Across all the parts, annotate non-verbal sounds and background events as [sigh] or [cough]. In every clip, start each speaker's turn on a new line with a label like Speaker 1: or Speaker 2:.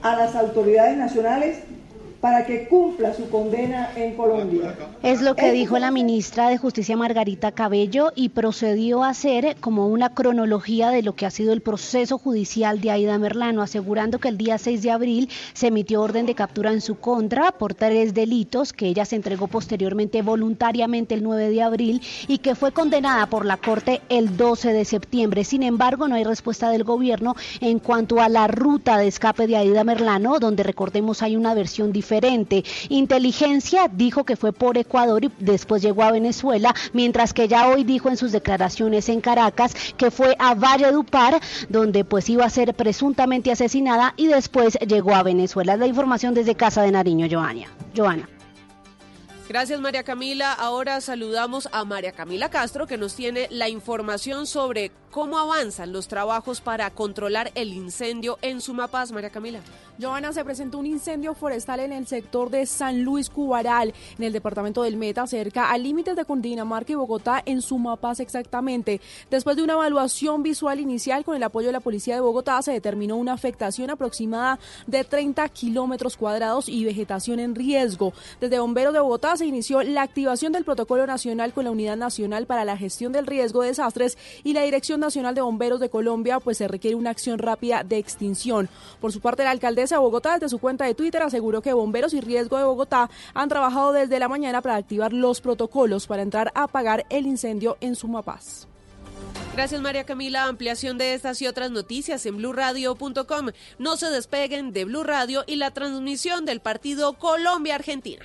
Speaker 1: A las autoridades nacionales para que cumpla su condena en Colombia.
Speaker 2: Es lo que dijo la ministra de Justicia Margarita Cabello y procedió a hacer como una cronología de lo que ha sido el proceso judicial de Aida Merlano, asegurando que el día 6 de abril se emitió orden de captura en su contra por tres delitos que ella se entregó posteriormente voluntariamente el 9 de abril y que fue condenada por la Corte el 12 de septiembre. Sin embargo, no hay respuesta del gobierno en cuanto a la ruta de escape de Aida Merlano, donde recordemos hay una versión diferente diferente. Inteligencia dijo que fue por Ecuador y después llegó a Venezuela, mientras que ya hoy dijo en sus declaraciones en Caracas que fue a Valledupar, donde pues iba a ser presuntamente asesinada y después llegó a Venezuela. La información desde Casa de Nariño, Joana. Joana.
Speaker 3: Gracias María Camila. Ahora saludamos a María Camila Castro que nos tiene la información sobre cómo avanzan los trabajos para controlar el incendio en Sumapaz. María Camila.
Speaker 4: Joana, se presentó un incendio forestal en el sector de San Luis Cubaral, en el departamento del Meta, cerca al límites de Cundinamarca y Bogotá, en Sumapaz exactamente. Después de una evaluación visual inicial con el apoyo de la Policía de Bogotá, se determinó una afectación aproximada de 30 kilómetros cuadrados y vegetación en riesgo. Desde Bomberos de Bogotá se inició la activación del protocolo nacional con la Unidad Nacional para la Gestión del Riesgo de Desastres y la Dirección Nacional de Bomberos de Colombia, pues se requiere una acción rápida de extinción. Por su parte, la alcaldesa de Bogotá, desde su cuenta de Twitter, aseguró que Bomberos y Riesgo de Bogotá han trabajado desde la mañana para activar los protocolos para entrar a apagar el incendio en Sumapaz.
Speaker 3: Gracias María Camila. Ampliación de estas y otras noticias en blurradio.com. No se despeguen de Blue Radio y la transmisión del partido Colombia-Argentina.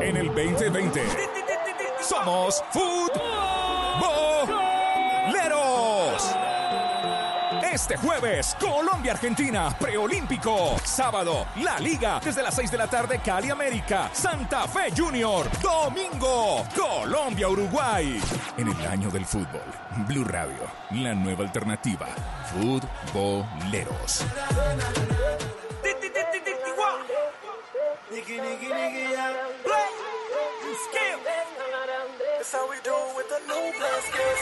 Speaker 5: En el 2020 somos futboleros. Este jueves, Colombia-Argentina, preolímpico. Sábado, La Liga, desde las 6 de la tarde, Cali América, Santa Fe Junior. Domingo, Colombia-Uruguay. En el año del fútbol, Blue Radio, la nueva alternativa. Futboleros.
Speaker 6: That's how we do it with the new blood skill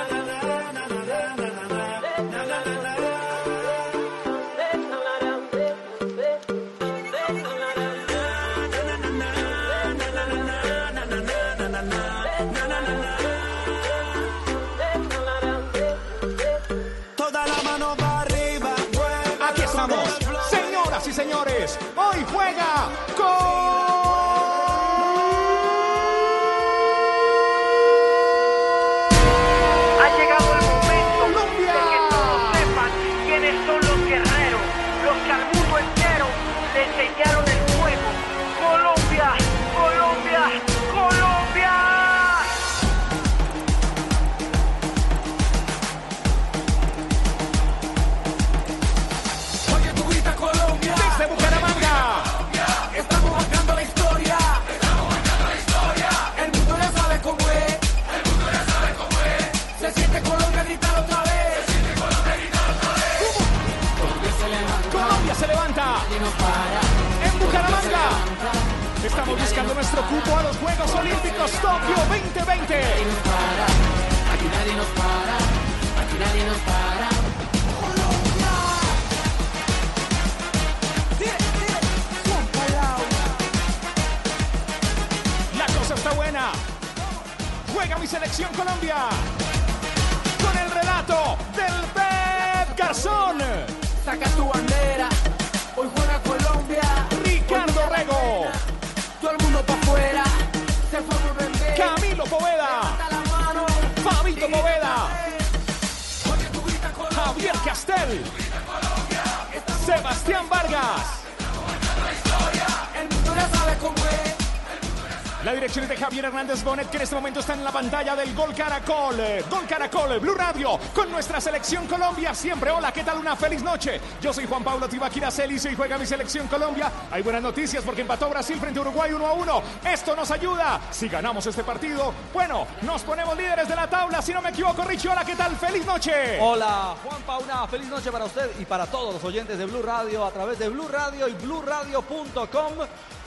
Speaker 5: Toda cupo a los Juegos Olímpicos Tokio 2020.
Speaker 7: Aquí nadie nos para, aquí nadie nos para.
Speaker 5: La cosa está buena. Juega mi selección Colombia. Con el relato del Pep Garzón. Sebastián Vargas. La dirección es de Javier Hernández Bonet, que en este momento está en la pantalla del Gol Caracol. Gol Caracol, Blue Radio, con nuestra selección Colombia. Siempre, hola, ¿qué tal? Una feliz noche. Yo soy Juan Pablo Tibaquira Celis y juega mi selección Colombia. Hay buenas noticias porque empató Brasil frente a Uruguay 1 a 1. Esto nos ayuda. Si ganamos este partido, bueno, nos ponemos líderes de la tabla. Si no me equivoco, Richie, hola, ¿qué tal? Feliz noche.
Speaker 8: Hola, Juan Pauna, feliz noche para usted y para todos los oyentes de Blue Radio a través de Blue Radio y BlueRadio.com.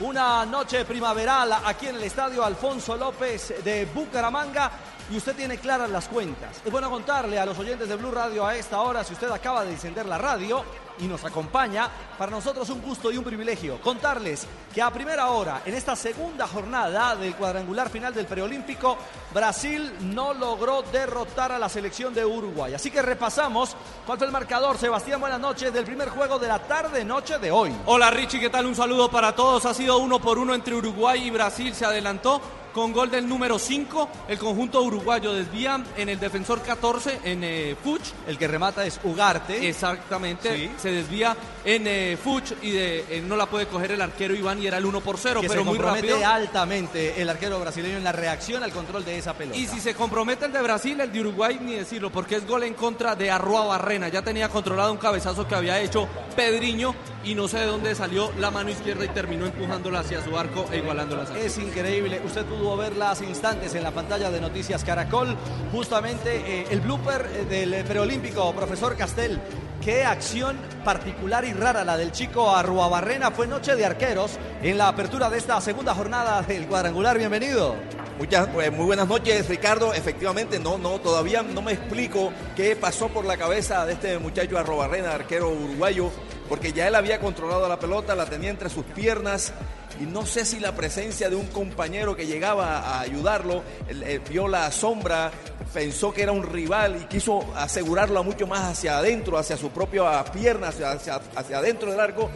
Speaker 8: Una noche primaveral aquí en el estadio Alfonso López de Bucaramanga y usted tiene claras las cuentas. Es bueno contarle a los oyentes de Blue Radio a esta hora, si usted acaba de encender la radio y nos acompaña, para nosotros un gusto y un privilegio contarles que a primera hora, en esta segunda jornada del cuadrangular final del preolímpico, Brasil no logró derrotar a la selección de Uruguay. Así que repasamos cuál fue el marcador. Sebastián, buenas noches del primer juego de la tarde-noche de hoy.
Speaker 9: Hola Richie, ¿qué tal? Un saludo para todos. Ha sido uno por uno entre Uruguay y Brasil. Se adelantó con gol del número 5. El conjunto uruguayo desvía en el defensor 14 en eh, Fuch.
Speaker 8: El que remata es Ugarte.
Speaker 9: Exactamente.
Speaker 8: Sí.
Speaker 9: Se desvía en eh, Fuch y de, eh, no la puede coger el arquero Iván y era el 1 por 0,
Speaker 8: que
Speaker 9: pero
Speaker 8: se
Speaker 9: muy
Speaker 8: compromete
Speaker 9: rápido.
Speaker 8: altamente el arquero brasileño en la reacción al control de esa pelota.
Speaker 9: Y si se compromete el de Brasil, el de Uruguay, ni decirlo, porque es gol en contra de Arrua Barrena. Ya tenía controlado un cabezazo que había hecho Pedriño y no sé de dónde salió la mano izquierda y terminó empujándola hacia su arco e igualándola.
Speaker 8: Es increíble. Usted pudo ver las instantes en la pantalla de Noticias Caracol. Justamente eh, el blooper eh, del preolímpico, profesor Castel. Qué acción particular y rara la del chico Arruabarrena. Fue noche de arqueros en la apertura de esta segunda jornada del cuadrangular. Bienvenido.
Speaker 10: Muchas, eh, muy buenas noches, Ricardo. Efectivamente, no, no, todavía no me explico qué pasó por la cabeza de este muchacho Arrobarrena, arquero uruguayo, porque ya él había controlado la pelota, la tenía entre sus piernas. Y no sé si la presencia de un compañero que llegaba a ayudarlo, él, eh, vio la sombra, pensó que era un rival y quiso asegurarlo mucho más hacia adentro, hacia su propia pierna, hacia adentro del arco.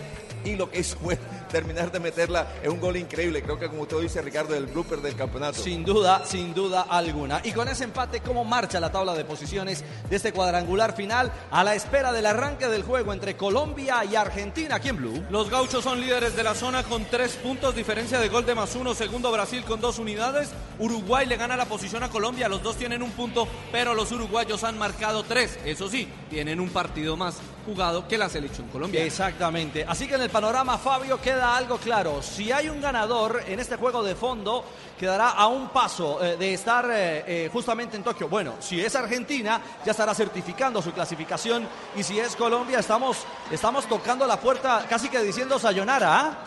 Speaker 10: Y lo que hizo fue terminar de meterla en un gol increíble. Creo que como usted dice, Ricardo, el blooper del campeonato.
Speaker 8: Sin duda, sin duda alguna. Y con ese empate, ¿cómo marcha la tabla de posiciones de este cuadrangular final a la espera del arranque del juego entre Colombia y Argentina aquí en Blue?
Speaker 9: Los gauchos son líderes de la zona con tres puntos, diferencia de gol de más uno. Segundo Brasil con dos unidades. Uruguay le gana la posición a Colombia. Los dos tienen un punto, pero los uruguayos han marcado tres. Eso sí, tienen un partido más jugado que la selección colombiana.
Speaker 8: Exactamente. Así que en el panorama, Fabio, queda algo claro. Si hay un ganador en este juego de fondo, quedará a un paso eh, de estar eh, eh, justamente en Tokio. Bueno, si es Argentina, ya estará certificando su clasificación. Y si es Colombia, estamos, estamos tocando la puerta casi que diciendo sayonara. ¿ah?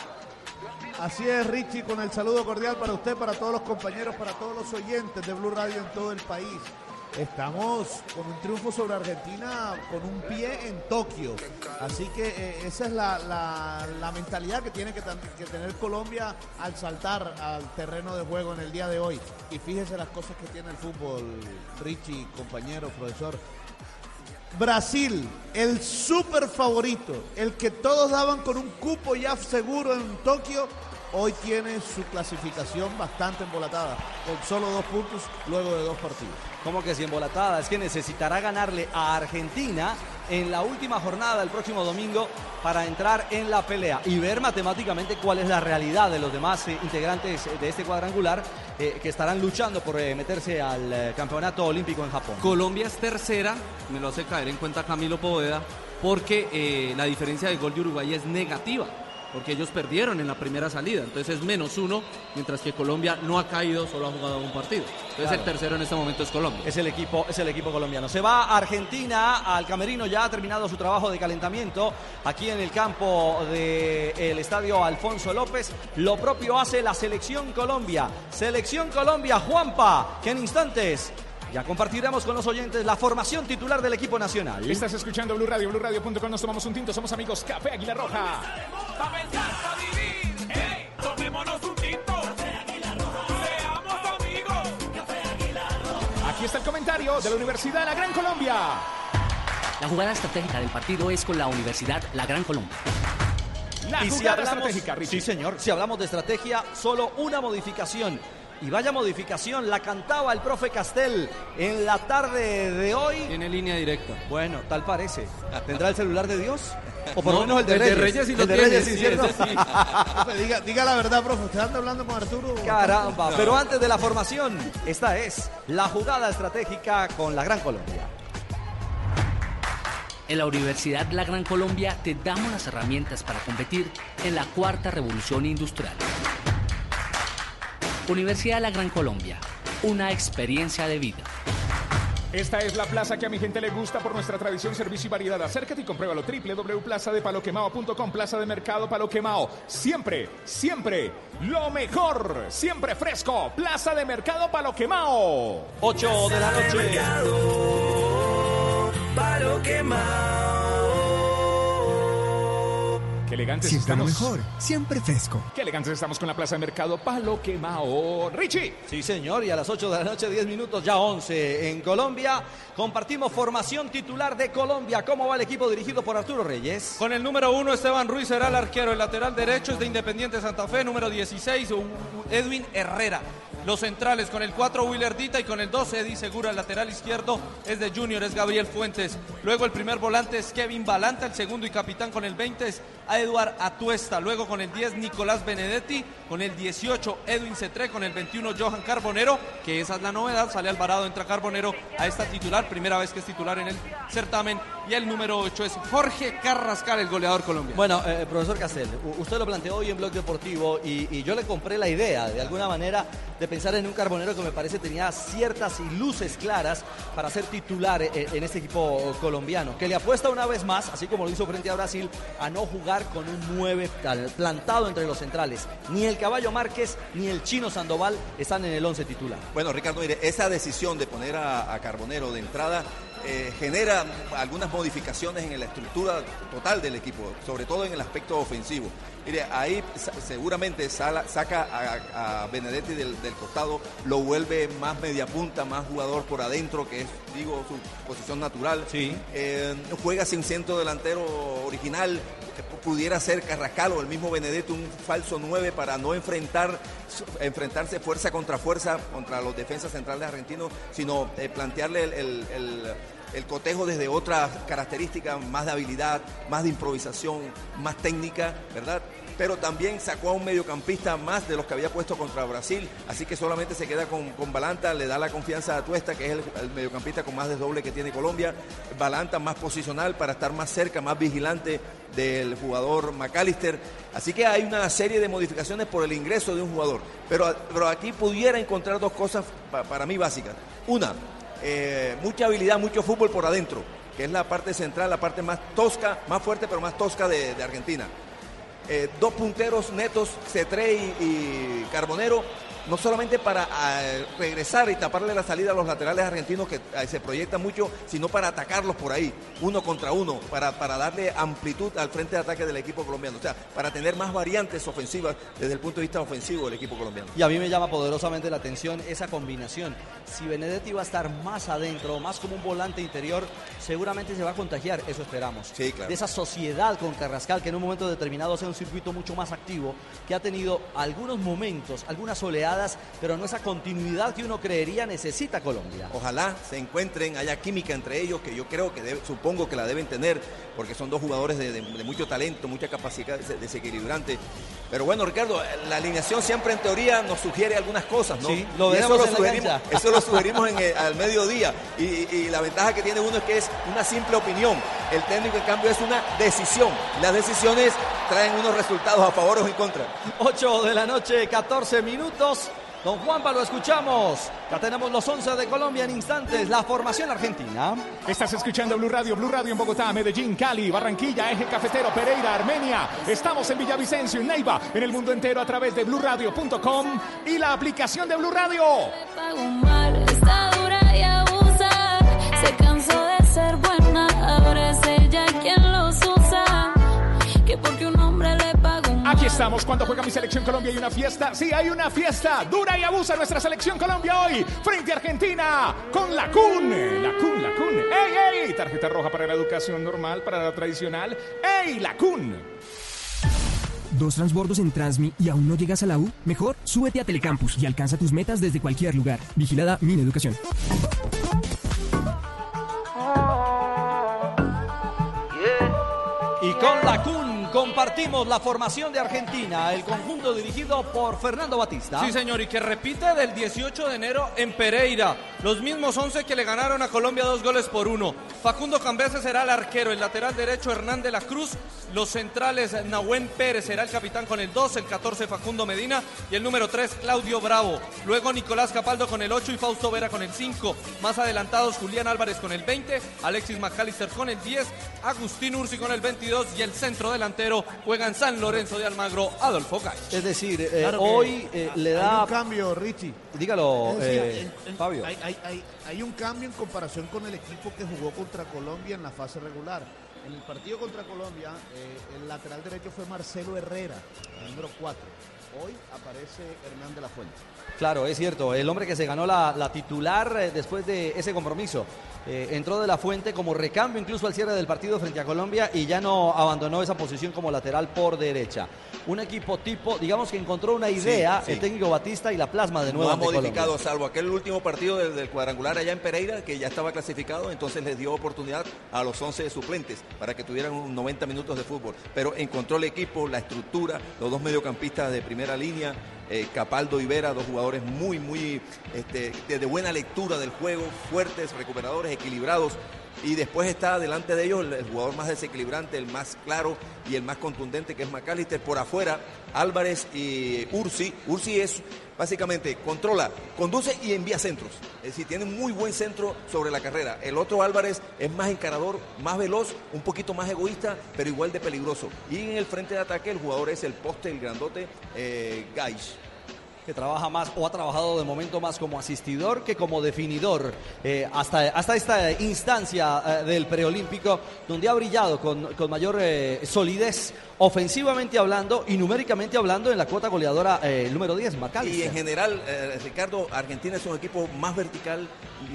Speaker 11: Así es, Richie, con el saludo cordial para usted, para todos los compañeros, para todos los oyentes de Blue Radio en todo el país. Estamos con un triunfo sobre Argentina con un pie en Tokio. Así que eh, esa es la, la- mentalidad que tiene que, que tener Colombia al saltar al terreno de juego en el día de hoy. Y fíjese las cosas que tiene el fútbol, Richie, compañero, profesor. Brasil, el super favorito, el que todos daban con un cupo ya seguro en Tokio, hoy tiene su clasificación bastante embolatada, con solo dos puntos luego de dos partidos.
Speaker 8: ¿Cómo que si embolatada? Es que necesitará ganarle a Argentina en la última jornada del próximo domingo para entrar en la pelea y ver matemáticamente cuál es la realidad de los demás eh, integrantes de este cuadrangular eh, que estarán luchando por eh, meterse al eh, campeonato olímpico en Japón.
Speaker 9: Colombia es tercera, me lo hace caer en cuenta Camilo Poveda, porque eh, la diferencia de gol de Uruguay es negativa. Porque ellos perdieron en la primera salida, entonces es menos uno, mientras que Colombia no ha caído, solo ha jugado un partido. Entonces
Speaker 8: Claro.
Speaker 9: el tercero en este momento es Colombia.
Speaker 8: Es el equipo, es el equipo colombiano. Se va a Argentina, al camerino ya ha terminado su trabajo de calentamiento aquí en el campo del estadio Alfonso López. Lo propio hace la selección Colombia. Selección Colombia, Juanpa, que en instantes ya compartiremos con los oyentes la formación titular del equipo nacional.
Speaker 5: Estás escuchando Blue Radio, BlueRadio.com. Nos tomamos un tinto, somos amigos Café Águila Roja.
Speaker 6: Pa' pensar, pa' vivir, hey, tomémonos un tinto. Seamos amigos.
Speaker 5: Aquí está el comentario de la Universidad de la Gran Colombia.
Speaker 12: La jugada estratégica del partido es con la Universidad La Gran Colombia.
Speaker 5: La
Speaker 8: Y si hablamos-
Speaker 5: estratégica, Richie.
Speaker 8: Sí, señor. Si hablamos de estrategia, solo una modificación. Y vaya modificación, la cantaba el profe Castel en la tarde de hoy.
Speaker 9: Tiene línea directa.
Speaker 8: Bueno, tal parece. ¿Tendrá el celular de Dios? O por lo
Speaker 9: No,
Speaker 8: menos el de
Speaker 9: el de
Speaker 8: Reyes.
Speaker 9: Sí lo
Speaker 8: el de Reyes, sí,
Speaker 9: sí,
Speaker 8: ¿cierto?
Speaker 9: sí. [laughs]
Speaker 11: Diga, diga la verdad, profe. ¿Usted anda hablando con Arturo?
Speaker 8: Caramba,
Speaker 11: No.
Speaker 8: pero antes de la formación, esta es la jugada estratégica con la Gran Colombia.
Speaker 12: En la Universidad La Gran Colombia te damos las herramientas para competir en la cuarta revolución industrial. Universidad La Gran Colombia, una experiencia de vida.
Speaker 5: Esta es la plaza que a mi gente le gusta por nuestra tradición, servicio y variedad. Acércate y compruébalo. www.plazadepaloquemao.com Plaza de Mercado Palo Quemao. Siempre, siempre lo mejor. Siempre fresco. Plaza de Mercado Palo Quemao.
Speaker 8: 8 de la noche.
Speaker 6: Palo quemado.
Speaker 5: Qué elegantes
Speaker 13: Siempre lo
Speaker 5: estamos.
Speaker 13: mejor, siempre fresco.
Speaker 5: Qué elegantes estamos con la Plaza de Mercado Palo Quemao. Richie.
Speaker 8: Sí, señor, y a las 8 de la noche, 10 minutos, ya 11 en Colombia. Compartimos formación titular de Colombia. ¿Cómo va el equipo dirigido por Arturo Reyes?
Speaker 9: Con el número uno, Esteban Ruiz será el arquero. El lateral derecho es de Independiente Santa Fe. Número 16, U- Edwin Herrera. Los centrales con el 4, Willer Dita. Y con el 12, Eddie Segura. El lateral izquierdo es de Junior, es Gabriel Fuentes. Luego el primer volante es Kevin Balanta. El segundo y capitán con el 20 es a Eduard Atuesta. Luego con el 10, Nicolás Benedetti. Con el 18, Edwin Cetré. Con el 21, Johan Carbonero. Que esa es la novedad. Sale Alvarado, entra Carbonero a esta titular. Primera vez que es titular en el certamen. Y el número 8 es Jorge Carrascal, el goleador colombiano.
Speaker 8: Bueno, eh, profesor Castel, usted lo planteó hoy en Blog Deportivo y, y yo le compré la idea, de alguna manera, de pensar en un carbonero que me parece tenía ciertas y luces claras para ser titular eh, en este equipo colombiano, que le apuesta una vez más, así como lo hizo frente a Brasil, a no jugar con un 9 tal- plantado entre los centrales. Ni el Caballo Márquez ni el Chino Sandoval están en el 11 titular.
Speaker 10: Bueno, Ricardo, mire, esa decisión de poner a, a Carbonero de entrada eh, genera algunas modificaciones en la estructura total del equipo, sobre todo en el aspecto ofensivo. Mire, ahí seguramente sala- saca a, a Benedetti del, del costado, lo vuelve más media punta, más jugador por adentro, que es, digo, su posición natural.
Speaker 8: Sí.
Speaker 10: Eh, juega sin centro delantero original, pudiera ser Carrascal o el mismo Benedetti un falso 9 para no enfrentar enfrentarse fuerza contra fuerza contra los defensas centrales argentinos, sino eh, plantearle el, el- cotejo desde otras características, más de habilidad, más de improvisación, más técnica, ¿verdad? Pero también sacó a un mediocampista más de los que había puesto contra Brasil, así que solamente se queda con, con Balanta, le da la confianza a Tuesta, que es el, el mediocampista con más desdoble que tiene Colombia, Balanta más posicional para estar más cerca, más vigilante del jugador McAllister. Así que hay una serie de modificaciones por el ingreso de un jugador. Pero, pero aquí pudiera encontrar dos cosas pa- para mí básicas. Una, eh, mucha habilidad, mucho fútbol por adentro, que es la parte central, la parte más tosca, más fuerte, pero más tosca de, de Argentina. Eh, dos punteros netos, Cetré y, y Carbonero, no solamente para ah, regresar y taparle la salida a los laterales argentinos que ah, se proyectan mucho, sino para atacarlos por ahí, uno contra uno, para, para darle amplitud al frente de ataque del equipo colombiano. O sea, para tener más variantes ofensivas desde el punto de vista ofensivo del equipo colombiano.
Speaker 8: Y a mí me llama poderosamente la atención esa combinación. Si Benedetti va a estar más adentro, más como un volante interior, seguramente se va a contagiar, eso esperamos.
Speaker 10: Sí, claro.
Speaker 8: De esa sociedad con Carrascal, que en un momento determinado sea un circuito mucho más activo, que ha tenido algunos momentos, algunas oleadas, pero no esa continuidad que uno creería necesita Colombia.
Speaker 10: Ojalá se encuentren, haya química entre ellos, que yo creo que debe- supongo que la deben tener, porque son dos jugadores de, de- de mucho talento, mucha capacidad des- desequilibrante. Pero bueno, Ricardo, la alineación siempre en teoría nos sugiere algunas cosas, ¿no?
Speaker 8: Sí, lo
Speaker 10: eso
Speaker 8: la
Speaker 10: sugerimos, eso lo sugerimos en el- al mediodía. Y, y la ventaja que tiene uno es que es una simple opinión. El técnico, en cambio, es una decisión. Las decisiones traen unos resultados a favor o en contra.
Speaker 8: 8 de la noche, 14 minutos. Don Juanpa, lo escuchamos. Ya tenemos los 11 de Colombia en instantes. La formación argentina.
Speaker 5: Estás escuchando Blue Radio, Blue Radio en Bogotá, Medellín, Cali, Barranquilla, Eje Cafetero, Pereira, Armenia. Estamos en Villavicencio, en Neiva, en el mundo entero a través de bluradio.com y la aplicación de Blue Radio.
Speaker 13: Pago mal, está dura y abusa. Se cansó de ser buena,
Speaker 5: estamos cuando juega mi selección Colombia. Hay una fiesta. Sí, hay una fiesta. Dura y abusa nuestra selección Colombia hoy frente a Argentina con la CUN. La CUN, la CUN. ¡Ey, ey! Tarjeta roja para la educación normal, para la tradicional. ¡Ey, la CUN!
Speaker 14: ¿Dos transbordos en Transmi y aún no llegas a la U? Mejor, súbete a Telecampus y alcanza tus metas desde cualquier lugar. Vigilada Min Educación.
Speaker 8: Compartimos la formación de Argentina, el conjunto dirigido por Fernando Batista.
Speaker 9: Sí, señor, y que repite del 18 de enero en Pereira. Los mismos 11 que le ganaron a Colombia dos goles por uno. Facundo Cambese será el arquero, el lateral derecho Hernán de la Cruz, los centrales Nahuen Pérez será el capitán con el 2, el 14 Facundo Medina y el número 3 Claudio Bravo. Luego Nicolás Capaldo con el 8 y Fausto Vera con el 5. Más adelantados Julián Álvarez con el 20, Alexis McAllister con el 10, Agustín Ursi con el 22 y el centro delantero juega en San Lorenzo de Almagro Adolfo Gay.
Speaker 8: Es decir, eh,
Speaker 11: Claro
Speaker 8: hoy eh, le
Speaker 11: Hay
Speaker 8: da...
Speaker 11: un cambio, Richie.
Speaker 8: Dígalo,
Speaker 11: decir,
Speaker 8: eh,
Speaker 11: en- en-
Speaker 8: Fabio.
Speaker 11: Hay, hay- hay- hay un cambio en comparación con el equipo que jugó contra Colombia en la fase regular. En el partido contra Colombia, eh, el lateral derecho fue Marcelo Herrera, el número 4. Hoy aparece Hernán de la Fuente.
Speaker 8: Claro, es cierto. El hombre que se ganó la, la titular eh, después de ese compromiso. eh, entró de la fuente como recambio incluso al cierre del partido frente a Colombia y ya no abandonó esa posición como lateral por derecha. Un equipo tipo, digamos que encontró una idea,
Speaker 10: sí.
Speaker 8: el técnico Batista y la plasma de nuevo.
Speaker 10: No ha modificado,
Speaker 8: Colombia.
Speaker 10: salvo aquel último partido del, del cuadrangular allá en Pereira, que ya estaba clasificado, entonces les dio oportunidad a los 11 suplentes para que tuvieran unos 90 minutos de fútbol. Pero encontró el equipo, la estructura, los dos mediocampistas de primera línea, eh, Capaldo y Vera, dos jugadores muy, muy este, de, buena lectura del juego, fuertes, recuperadores, equilibrados. Y después está delante de ellos el, el jugador más desequilibrante, el más claro y el más contundente, que es McAllister. Por afuera, Álvarez y Ursi. Ursi es básicamente controla, conduce y envía centros. Es decir, tiene muy buen centro sobre la carrera. El otro Álvarez es más encarador, más veloz, un poquito más egoísta, pero igual de peligroso. Y en el frente de ataque el jugador es el poste, el grandote, eh, Gaish.
Speaker 8: que trabaja más o ha trabajado de momento más como asistidor que como definidor eh, hasta, hasta esta instancia eh, del preolímpico donde ha brillado con, con mayor eh, solidez ofensivamente hablando y numéricamente hablando en la cuota goleadora eh, número 10,
Speaker 10: Y
Speaker 8: Macalister.
Speaker 10: en general, eh, Ricardo, Argentina es un equipo más vertical,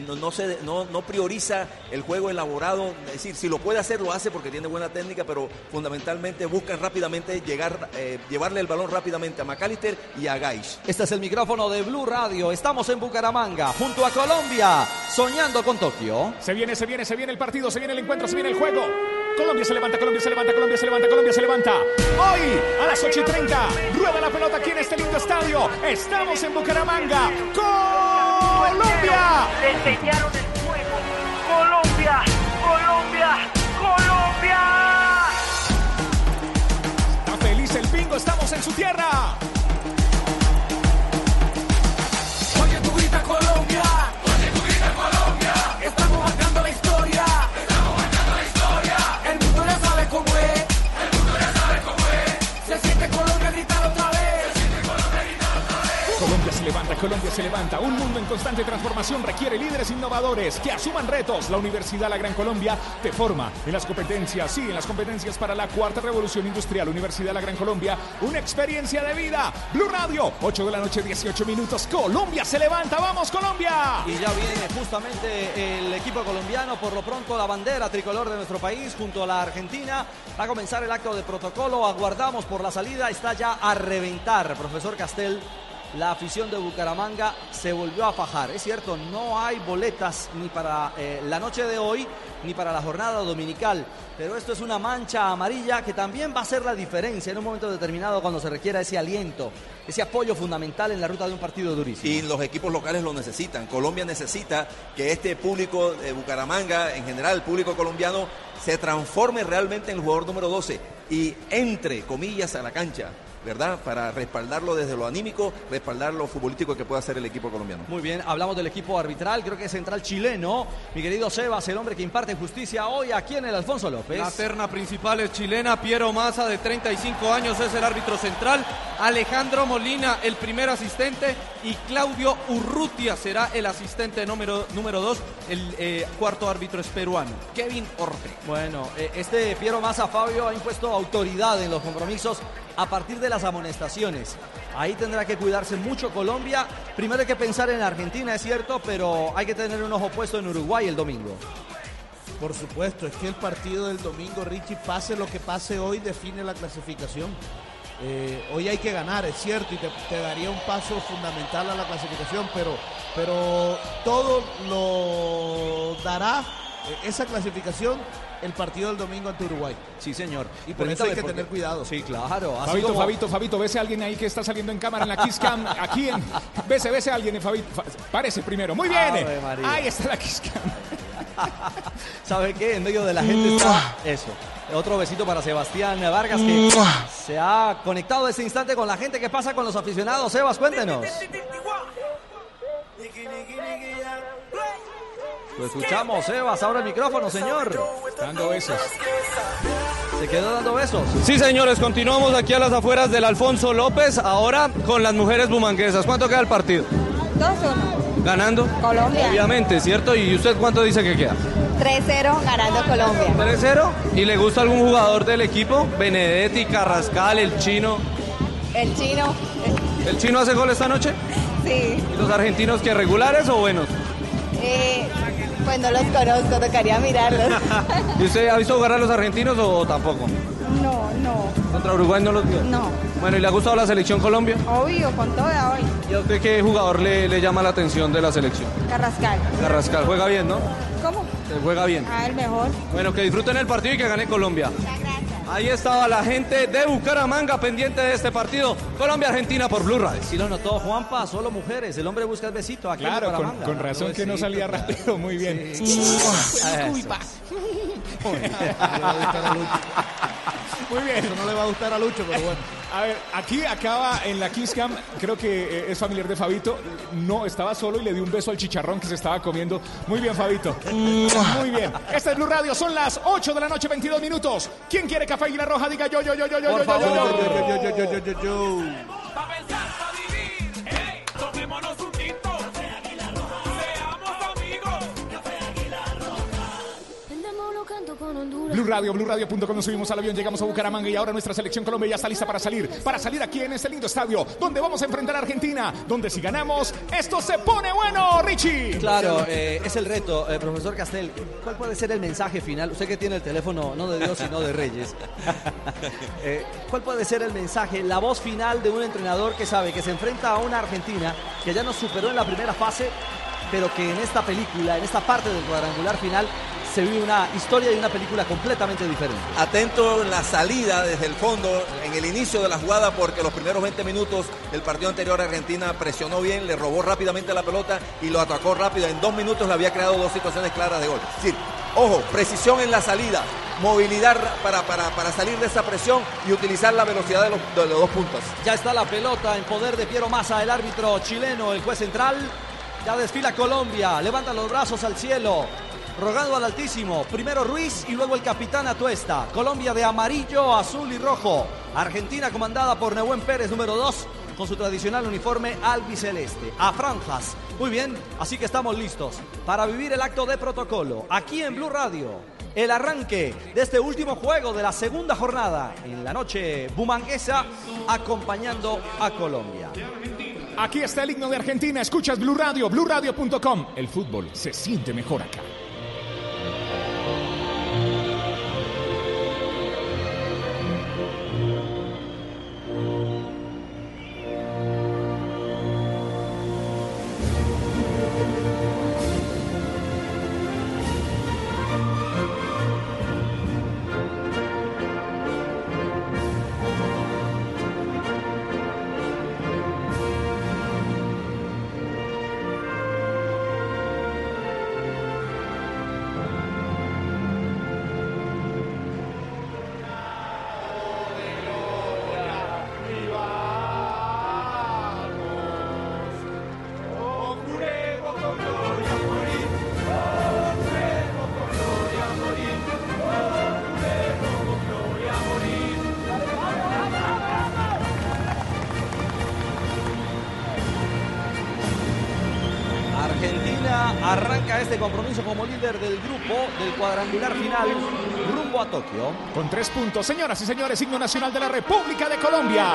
Speaker 10: no, no, se, no, no prioriza el juego elaborado, es decir, si lo puede hacer, lo hace porque tiene buena técnica, pero fundamentalmente buscan rápidamente llegar, eh, llevarle el balón rápidamente a McAllister y a Gaish.
Speaker 8: Este es el micrófono de Blue Radio. Estamos en Bucaramanga, junto a Colombia, soñando con Tokio.
Speaker 5: Se viene, se viene, se viene el partido, se viene el encuentro, se viene el juego. Colombia se levanta, Colombia se levanta, Colombia se levanta, Colombia se levanta. Hoy a las 8 y 30 rueda la pelota aquí en este lindo estadio. Estamos en Bucaramanga. Colombia.
Speaker 6: Le enseñaron el juego. Colombia, Colombia, Colombia.
Speaker 5: Está feliz el bingo, estamos en su tierra.
Speaker 7: Colombia se
Speaker 5: levanta. Un mundo en constante transformación requiere líderes innovadores que asuman retos. La Universidad La Gran Colombia te forma en las competencias, sí, en las competencias para la cuarta revolución industrial. Universidad La Gran Colombia, una experiencia de vida. Blue Radio, 8 de la noche, 18 minutos. Colombia se levanta, vamos Colombia.
Speaker 8: Y ya viene justamente el equipo colombiano, por lo pronto la bandera tricolor de nuestro país junto a la Argentina. Va a comenzar el acto de protocolo, aguardamos por la salida, está ya a reventar, profesor Castel. La afición de Bucaramanga se volvió a fajar. Es cierto, no hay boletas ni para eh, la noche de hoy ni para la jornada dominical. Pero esto es una mancha amarilla que también va a ser la diferencia en un momento determinado cuando se requiera ese aliento, ese apoyo fundamental en la ruta de un partido durísimo.
Speaker 10: Y los equipos locales lo necesitan. Colombia necesita que este público de Bucaramanga, en general el público colombiano, se transforme realmente en el jugador número 12. y entre, comillas, a la cancha. ¿Verdad? Para respaldarlo desde lo anímico, respaldar lo futbolístico que puede hacer el equipo colombiano.
Speaker 8: Muy bien, hablamos del equipo arbitral, creo que es central chileno. Mi querido Sebas, el hombre que imparte justicia hoy aquí en el Alfonso López.
Speaker 9: La terna principal es chilena, Piero Massa de 35 años es el árbitro central, Alejandro Molina el primer asistente y Claudio Urrutia será el asistente número, número 2, el eh, cuarto árbitro es peruano, Kevin Orte.
Speaker 8: Bueno, eh, este Piero Massa Fabio ha impuesto autoridad en los compromisos a partir de las amonestaciones. Ahí tendrá que cuidarse mucho Colombia. Primero hay que pensar en Argentina, es cierto, pero hay que tener un ojo puesto en Uruguay el domingo.
Speaker 11: Por supuesto, es que el partido del domingo, Richie, pase lo que pase hoy, define la clasificación. Eh, hoy hay que ganar, es cierto, y te, te daría un paso fundamental a la clasificación, pero, pero todo lo dará esa clasificación el partido del domingo ante Uruguay.
Speaker 8: Sí, señor.
Speaker 11: Y por eso hay que
Speaker 8: porque-
Speaker 11: tener cuidado.
Speaker 8: Sí, claro. así
Speaker 5: Fabito,
Speaker 8: como-
Speaker 5: Fabito, Fabito, ¿ves a alguien ahí que está saliendo en cámara en la Kiss Cam? Aquí en. Vese, vese a alguien, Fabito. Fa- Párese primero. Muy bien. Ahí está la Kiss Cam.
Speaker 8: ¿Sabe qué? En medio de la gente está eso. Otro besito para Sebastián Vargas que se ha conectado este instante con la gente. ¿Qué pasa con los aficionados? Sebas, cuéntenos. Lo escuchamos, Sebas. Ahora el micrófono, señor.
Speaker 5: Dando besos.
Speaker 8: Se quedó dando besos.
Speaker 9: Sí, señores, continuamos aquí a las afueras del Alfonso López, ahora con las mujeres bumanguesas. ¿Cuánto queda el partido?
Speaker 15: 2-1.
Speaker 9: ¿Ganando?
Speaker 15: Colombia.
Speaker 9: Obviamente, ¿cierto? ¿Y usted cuánto dice que queda?
Speaker 15: 3-0 ganando Colombia.
Speaker 9: 3-0. ¿Y le gusta algún jugador del equipo? Benedetti, Carrascal, el chino.
Speaker 15: El chino,
Speaker 9: ¿El chino hace gol esta noche?
Speaker 15: sí.
Speaker 9: ¿Y los argentinos que regulares o buenos?
Speaker 15: Eh, pues no los conozco, tocaría mirarlos. [laughs]
Speaker 9: ¿Y usted ha visto jugar a los argentinos o tampoco?
Speaker 15: no, no,
Speaker 9: ¿Contra Uruguay no los vio?
Speaker 15: no.
Speaker 9: Bueno, ¿y le ha gustado la selección Colombia?
Speaker 15: Obvio, con toda hoy.
Speaker 9: ¿Y a usted qué jugador le, le llama la atención de la selección?
Speaker 15: Carrascal.
Speaker 9: Carrascal juega bien, ¿no?
Speaker 15: ¿Cómo?
Speaker 9: Eh, Juega bien.
Speaker 15: Ah, el mejor.
Speaker 9: Bueno, que disfruten el partido y que gane Colombia. Ahí estaba la gente de Bucaramanga pendiente de este partido. Colombia-Argentina por Blue Radio.
Speaker 8: Sí lo notó Juanpa, solo mujeres. El hombre busca el besito aquí en
Speaker 5: Claro, con,
Speaker 8: Bucaramanga.
Speaker 5: con razón que no salía rápido. Muy bien. Muy bien.
Speaker 11: Eso no le va a gustar a Lucho, pero bueno.
Speaker 5: A ver, aquí acaba en la Kiss Cam, creo que eh, es familiar de Fabito. No, estaba solo y le dio un beso al chicharrón que se estaba comiendo. Muy bien, Fabito. Muy bien. Esta es Blue Radio, son las 8 de la noche, 22 minutos. ¿Quién quiere café y la roja? Diga yo, yo, yo, yo, yo,
Speaker 11: Por
Speaker 5: yo, yo,
Speaker 11: favor,
Speaker 5: yo,
Speaker 11: yo, yo, yo, yo, yo, yo, yo.
Speaker 7: Pa' pensar,
Speaker 5: Blue Radio, BlueRadio.com nos subimos al avión, llegamos a Bucaramanga y ahora nuestra selección Colombia ya está lista para salir. Para salir aquí en este lindo estadio, donde vamos a enfrentar a Argentina, donde si ganamos, esto se pone bueno, Richie.
Speaker 8: Claro, eh, es el reto, eh, profesor Castel. ¿Cuál puede ser el mensaje final? Usted que tiene el teléfono no de Dios, sino de Reyes. [laughs] Eh, ¿Cuál puede ser el mensaje, la voz final de un entrenador que sabe que se enfrenta a una Argentina que ya nos superó en la primera fase, pero que en esta película, en esta parte del cuadrangular final, se vive una historia y una película completamente diferente?
Speaker 10: Atento en la salida desde el fondo, en el inicio de la jugada, porque los primeros 20 minutos del partido anterior Argentina presionó bien, le robó rápidamente la pelota y lo atacó rápido. En dos minutos le había creado dos situaciones claras de gol. Es decir, ojo, precisión en la salida, movilidad para, para, para salir de esa presión y utilizar la velocidad de los, de los dos puntas.
Speaker 8: Ya está la pelota en poder de Piero Massa, el árbitro chileno, el juez central. Ya desfila Colombia, levanta los brazos al cielo, rogando al Altísimo. Primero Ruiz y luego el capitán Atuesta. Colombia de amarillo, azul y rojo. Argentina comandada por Nehuen Pérez, número 2, con su tradicional uniforme albiceleste. A franjas. Muy bien, así que estamos listos para vivir el acto de protocolo. Aquí en Blue Radio, el arranque de este último juego de la segunda jornada en la noche bumanguesa, acompañando a Colombia.
Speaker 5: Aquí está el himno de Argentina. Escuchas Blue Radio, BlueRadio.com. El fútbol se siente mejor acá.
Speaker 8: Del grupo del cuadrangular final rumbo a Tokio.
Speaker 5: Con tres puntos, señoras y señores, himno nacional de la República de Colombia.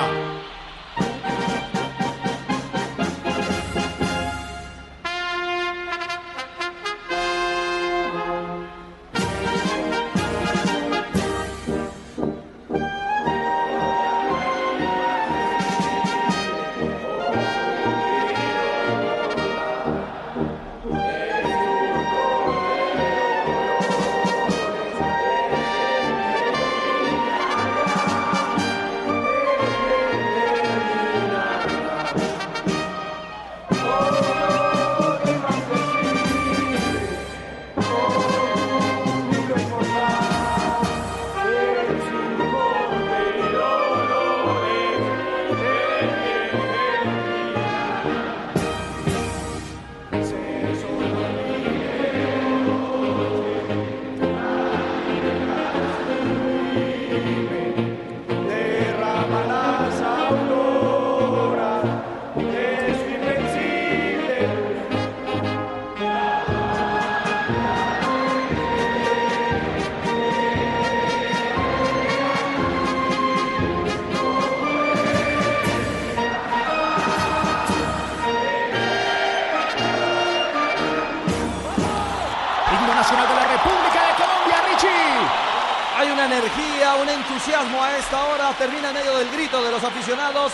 Speaker 8: Termina en medio del grito de los aficionados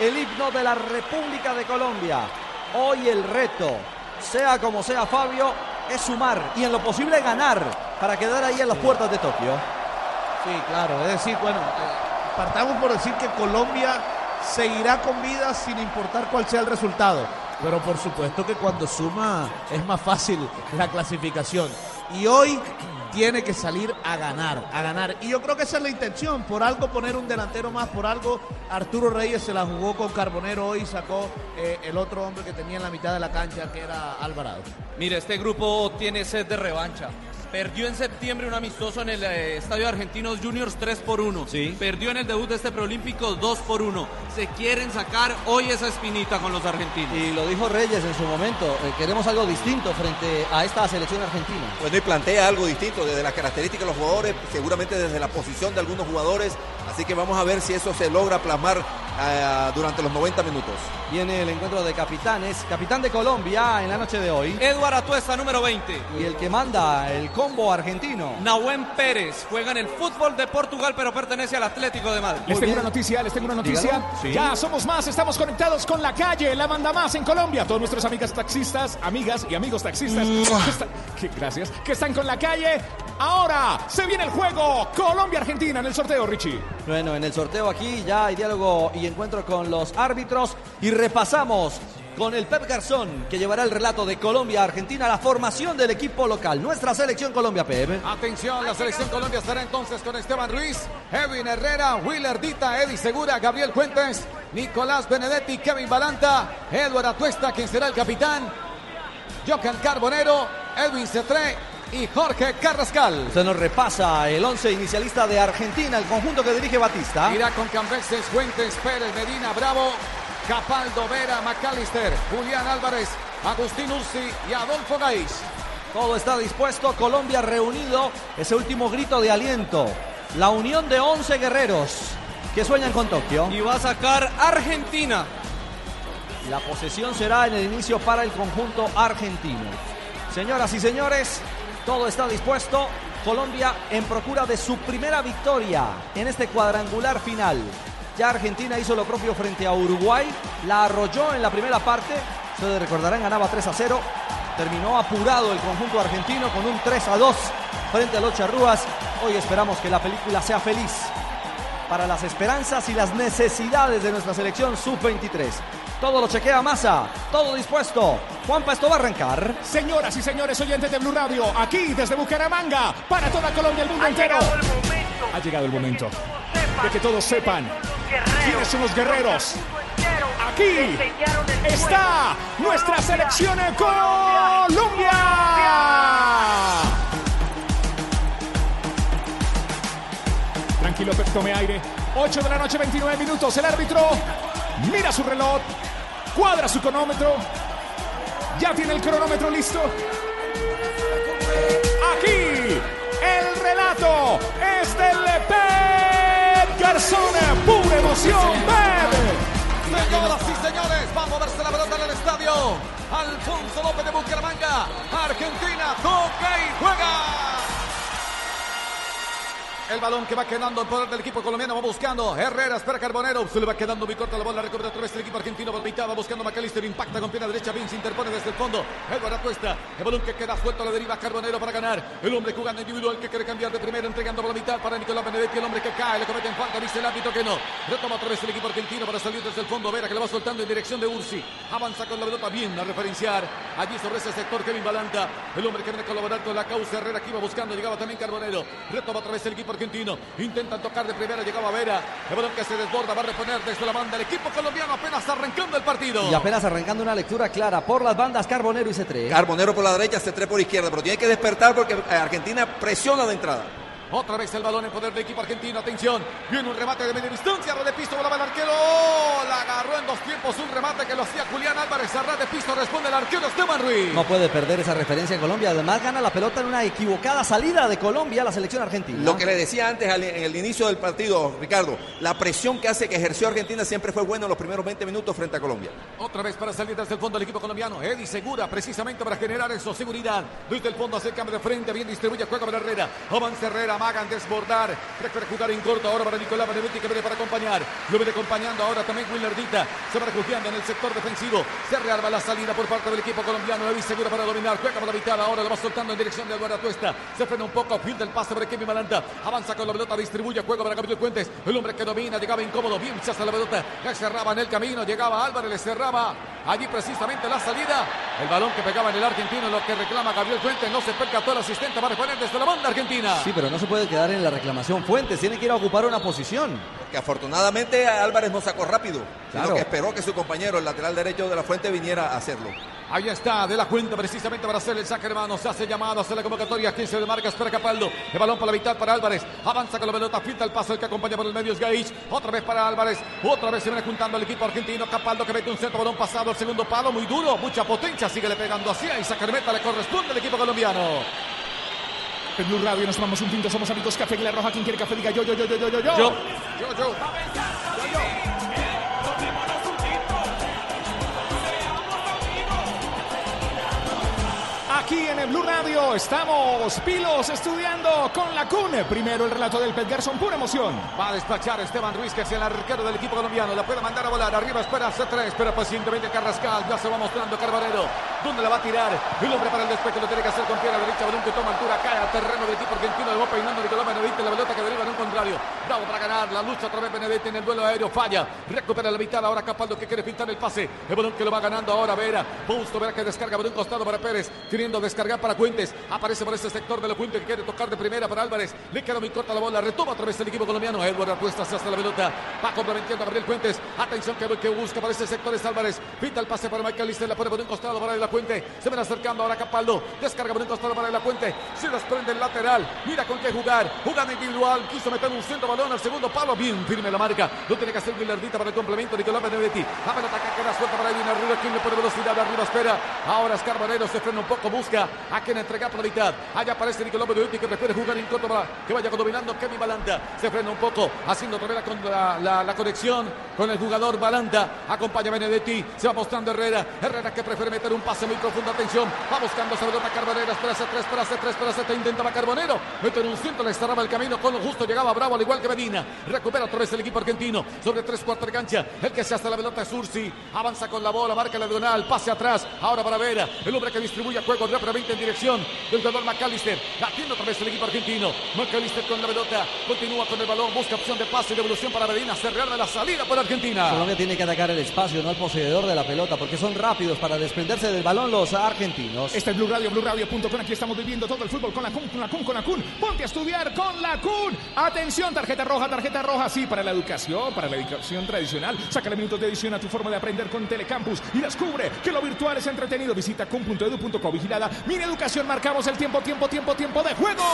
Speaker 8: el himno de la República de Colombia. Hoy el reto, sea como sea Fabio, es sumar y en lo posible ganar para quedar ahí en las puertas de Tokio.
Speaker 11: Sí, claro. Es decir, bueno, eh, partamos por decir que Colombia seguirá con vida sin importar cuál sea el resultado. Pero por supuesto que cuando suma es más fácil la clasificación. Y hoy tiene que salir a ganar, a ganar. Y yo creo que esa es la intención. Por algo poner un delantero más, por algo Arturo Reyes se la jugó con Carbonero hoy sacó eh, el otro hombre que tenía en la mitad de la cancha, que era Alvarado.
Speaker 9: Mire, este grupo tiene sed de revancha. Perdió en septiembre un amistoso en el eh, Estadio Argentinos Juniors 3 por 1. Perdió en el debut de este preolímpico 2 por 1. Se quieren sacar hoy esa espinita con los argentinos.
Speaker 8: Y lo dijo Reyes en su momento, eh, queremos algo distinto frente a esta selección argentina.
Speaker 10: Bueno, y plantea algo distinto desde las características de los jugadores, seguramente desde la posición de algunos jugadores. Así que vamos a ver si eso se logra plasmar ah, durante los 90 minutos.
Speaker 8: Viene el encuentro de capitanes, capitán de Colombia en la noche de hoy.
Speaker 9: Eduard Atuesta, número 20.
Speaker 8: Y el que manda el combo argentino.
Speaker 9: Nahuen Pérez juega en el fútbol de Portugal, pero pertenece al Atlético de Madrid.
Speaker 5: Les tengo una noticia, les tengo una noticia.
Speaker 9: Sí.
Speaker 5: Ya somos más, estamos conectados con la calle, la manda más en Colombia. Todos nuestros amigas taxistas, amigas y amigos taxistas. que están- que- gracias. Que están con la calle. Ahora se viene el juego Colombia-Argentina en el sorteo, Richie.
Speaker 8: Bueno, en el sorteo aquí ya hay diálogo y encuentro con los árbitros y repasamos con el Pep Garzón que llevará el relato de Colombia-Argentina, la formación del equipo local, nuestra selección Colombia, Pep.
Speaker 16: Atención, la selección Colombia estará entonces con Esteban Ruiz, Edwin Herrera, Willer Dita, Eddie Segura, Gabriel Fuentes, Nicolás Benedetti, Kevin Balanta, Edward Atuesta, quien será el capitán, Jocan Carbonero, Edwin Cetré y Jorge Carrascal.
Speaker 8: Se nos repasa el once inicialista de Argentina, el conjunto que dirige Batista.
Speaker 16: Irá con Cambeses, Fuentes, Pérez, Medina, Bravo, Capaldo, Vera, McAllister, Julián Álvarez, Agustín Ursi y Adolfo Gaís.
Speaker 8: Todo está dispuesto, Colombia reunido, ese último grito de aliento. La unión de 11 guerreros que sueñan con Tokio.
Speaker 9: Y va a sacar Argentina.
Speaker 8: La posesión será en el inicio para el conjunto argentino. Señoras y señores, todo está dispuesto. Colombia en procura de su primera victoria en este cuadrangular final. Ya Argentina hizo lo propio frente a Uruguay, la arrolló en la primera parte. Ustedes recordarán, ganaba 3 a 0. Terminó apurado el conjunto argentino con un 3 a 2 frente a los charrúas. Hoy esperamos que la película sea feliz para las esperanzas y las necesidades de nuestra selección sub-23. Todo lo chequea Massa, todo dispuesto. Juanpa, esto va a arrancar.
Speaker 5: Señoras y señores oyentes de Blue Radio, aquí desde Bucaramanga, para toda Colombia el mundo entero. Ha llegado el momento de que todos sepan quiénes son los guerreros. Aquí está nuestra selección en Colombia. Tranquilo, tome aire. 8 de la noche, 29 minutos. El árbitro mira su reloj, cuadra su cronómetro. ¿Ya tiene el cronómetro listo? Aquí, el relato es del Pep Garzón. Pura emoción, Pep.
Speaker 16: Señoras y señores, vamos a verse la pelota en el estadio. Alfonso López de Bucaramanga. Argentina toca y juega. El balón que va quedando en poder del equipo colombiano va buscando Herrera, espera Carbonero, se le va quedando muy corta la bola, recupera otra vez el equipo argentino por mitad, va buscando Macalister, impacta con pierna derecha, Vince interpone desde el fondo, Eduardo Atuesta, el balón que queda suelto a la deriva, Carbonero para ganar, el hombre jugando individual que quiere cambiar de primero, entregando por la mitad para Nicolás Benedetti, el hombre que cae, le comete en falta, dice el árbitro que no, retoma otra vez el equipo argentino para salir desde el fondo, Vera que le va soltando en dirección de Ursi, avanza con la pelota bien a referenciar, allí sobre ese sector Kevin Balanta, el hombre que viene a colaborar con la causa Herrera que iba buscando, llegaba también Carbonero, retoma otra vez el equipo argentino, intentan tocar de primera, llegaba Vera, el balón que se desborda, va a reponer desde la banda el equipo colombiano apenas arrancando el partido.
Speaker 8: Y apenas arrancando una lectura clara por las bandas Carbonero y C3.
Speaker 10: Carbonero por la derecha, C3 por izquierda, pero tiene que despertar porque eh, Argentina presiona de entrada.
Speaker 16: Otra vez el balón en poder del equipo argentino. Atención. Viene un remate de media distancia. De piso. Volaba el arquero. La agarró en dos tiempos. Un remate que lo hacía Julián Álvarez. A ras de piso responde el arquero Esteban Ruiz.
Speaker 8: No puede perder esa referencia en Colombia. Además, gana la pelota en una equivocada salida de Colombia a la selección argentina.
Speaker 10: Lo que le decía antes al- en el inicio del partido, Ricardo, la presión que hace que ejerció Argentina siempre fue buena en los primeros 20 minutos frente a Colombia.
Speaker 16: Otra vez para salir desde el fondo del equipo colombiano. Eddie Segura, precisamente para generar eso, seguridad. Desde el fondo hace el cambio de frente, bien distribuye, juega para Herrera. Avanza Herrera, amagan desbordar. Prefiere jugar en corto ahora para Nicolás Benedetti que viene para acompañar. Lo viene acompañando ahora también Willardita. Se va refugiando en el sector defensivo. Se rearma la salida por parte del equipo colombiano. Eddie Segura para dominar. Juega para la mitad. Ahora lo va soltando en dirección de Eduardo Atuesta. Se frena un poco. Filtra el pase para Kevin Malanta. Avanza con la pelota, distribuye. Juega para Gabriel Fuentes. El hombre que domina. Llegaba incómodo. Bien hace la pelota. Ya cerraba en el camino. Llegaba Álvarez. Le cerraba allí precisamente la salida. El balón que pegaba en el argentino. Lo que reclama Gabriel Fuentes. No se percató el asistente. Va a reponer desde la banda argentina.
Speaker 8: Sí, pero no se puede quedar en la reclamación. Fuentes tiene que ir a ocupar una posición.
Speaker 10: Que afortunadamente Álvarez no sacó rápido,
Speaker 8: Claro.
Speaker 10: sino que esperó que su compañero, el lateral derecho de la fuente, viniera a hacerlo.
Speaker 16: Ahí está, de la cuenta precisamente para hacer el saque hermano. Se hace llamado, hace la convocatoria. 15 de marca, espera Capaldo. El balón para la mitad para Álvarez. Avanza con la pelota, filtra el paso el que acompaña por el medio es Gaich. Otra vez para Álvarez. Otra vez se viene juntando el equipo argentino. Capaldo que mete un centro balón pasado al segundo palo. Muy duro, mucha potencia. Sigue le pegando hacia y saca de meta le corresponde al equipo colombiano.
Speaker 5: En Blue Radio nos tomamos un tinto, somos amigos Café Aguilar Roja. Quien quiere café diga yo, yo, yo, yo, yo, yo.
Speaker 16: Yo. Yo, yo.
Speaker 5: Aquí en el Blue Radio estamos pilos estudiando con la CUN. Primero el relato del Pet Garson, pura emoción.
Speaker 16: Va a despachar Esteban Ruiz, que es el arquero del equipo colombiano. La puede mandar a volar. Arriba espera C3. Espera pacientemente Carrascal. Ya se va mostrando Carbarero. ¿Dónde la va a tirar? El hombre para el despeje lo tiene que hacer con pierna derecha. Balón que toma altura. Cae al terreno del equipo argentino. Le va peinando Nicolás Benedetti. La pelota que deriva en un contrario. Bravo para ganar. La lucha otra vez Benedetti en el duelo aéreo. Falla. Recupera la mitad. Ahora Capaldo que quiere pintar el pase. El balón que lo va ganando ahora Vera. Busto Vera que descarga un costado para Pérez. Queriendo descargar para Fuentes. Aparece por ese sector de la Fuente que quiere tocar de primera para Álvarez. Le queda muy corta la bola. Retoma otra vez el equipo colombiano. Edward apuesta hacia la pelota. Va complementando a Gabriel Fuentes. Atención que, que busca para ese sector es Álvarez. Pinta el pase para Michael Lister. La pone por un costado para la Fuente. Se ven acercando ahora Capaldo. Descarga por un costado para la Fuente. Se desprende el lateral. Mira con qué jugar. Jugada individual. Quiso meter un centro balón al segundo palo. Bien firme la marca. Lo tiene que hacer Guillardita para el complemento. Nicolás Benedetti. La pelota que queda suelta para Edwin arriba. Quien le pone velocidad arriba. Espera. Ahora Escarbanero se frena un poco. Busca a quien entregar por la mitad. Allá aparece Nicolás Benedetti que prefiere jugar en corto para que vaya dominando Kevin Balanta. Se frena un poco. Haciendo otra vez la, con- la, la- la conexión con el jugador Balanta. Acompaña Benedetti. Se va mostrando Herrera. Herrera que prefiere meter un pase muy profundo. Atención. Va buscando esa pelota Carbonero. Espera hace tres, espera hace tres, espera hace tres. Intentaba Carbonero. Meter un centro. Le cerraba el camino. Con lo justo llegaba Bravo al igual que Medina. Recupera otra vez el equipo argentino. Sobre tres cuartos de cancha. El que se hace la pelota es Ursi. Avanza con la bola. Marca la diagonal. Pase atrás. Ahora para Vera. El hombre que distribuye juego rápidamente en dirección del jugador McAllister. Latiendo otra vez el equipo argentino. McAllister con la pelota. Continúa con el balón. Busca opción de pase y devolución para Medina. Se rearma la salida por Argentina.
Speaker 8: Colombia tiene que atacar el espacio, no al poseedor de la pelota, porque son rápidos para desprenderse del balón los argentinos.
Speaker 5: Este es Blue Radio, BlueRadio.com. Aquí estamos viviendo todo el fútbol con la CUN, con la CUN, con la CUN. Ponte a estudiar con la CUN. Atención, tarjeta roja, tarjeta roja. Sí, para la educación, para la educación tradicional. Sácale minutos de edición a tu forma de aprender con Telecampus y descubre que lo virtual es entretenido. Visita cum.edu.co. Vigilada. Mira educación, marcamos el tiempo, tiempo, tiempo, tiempo de juego.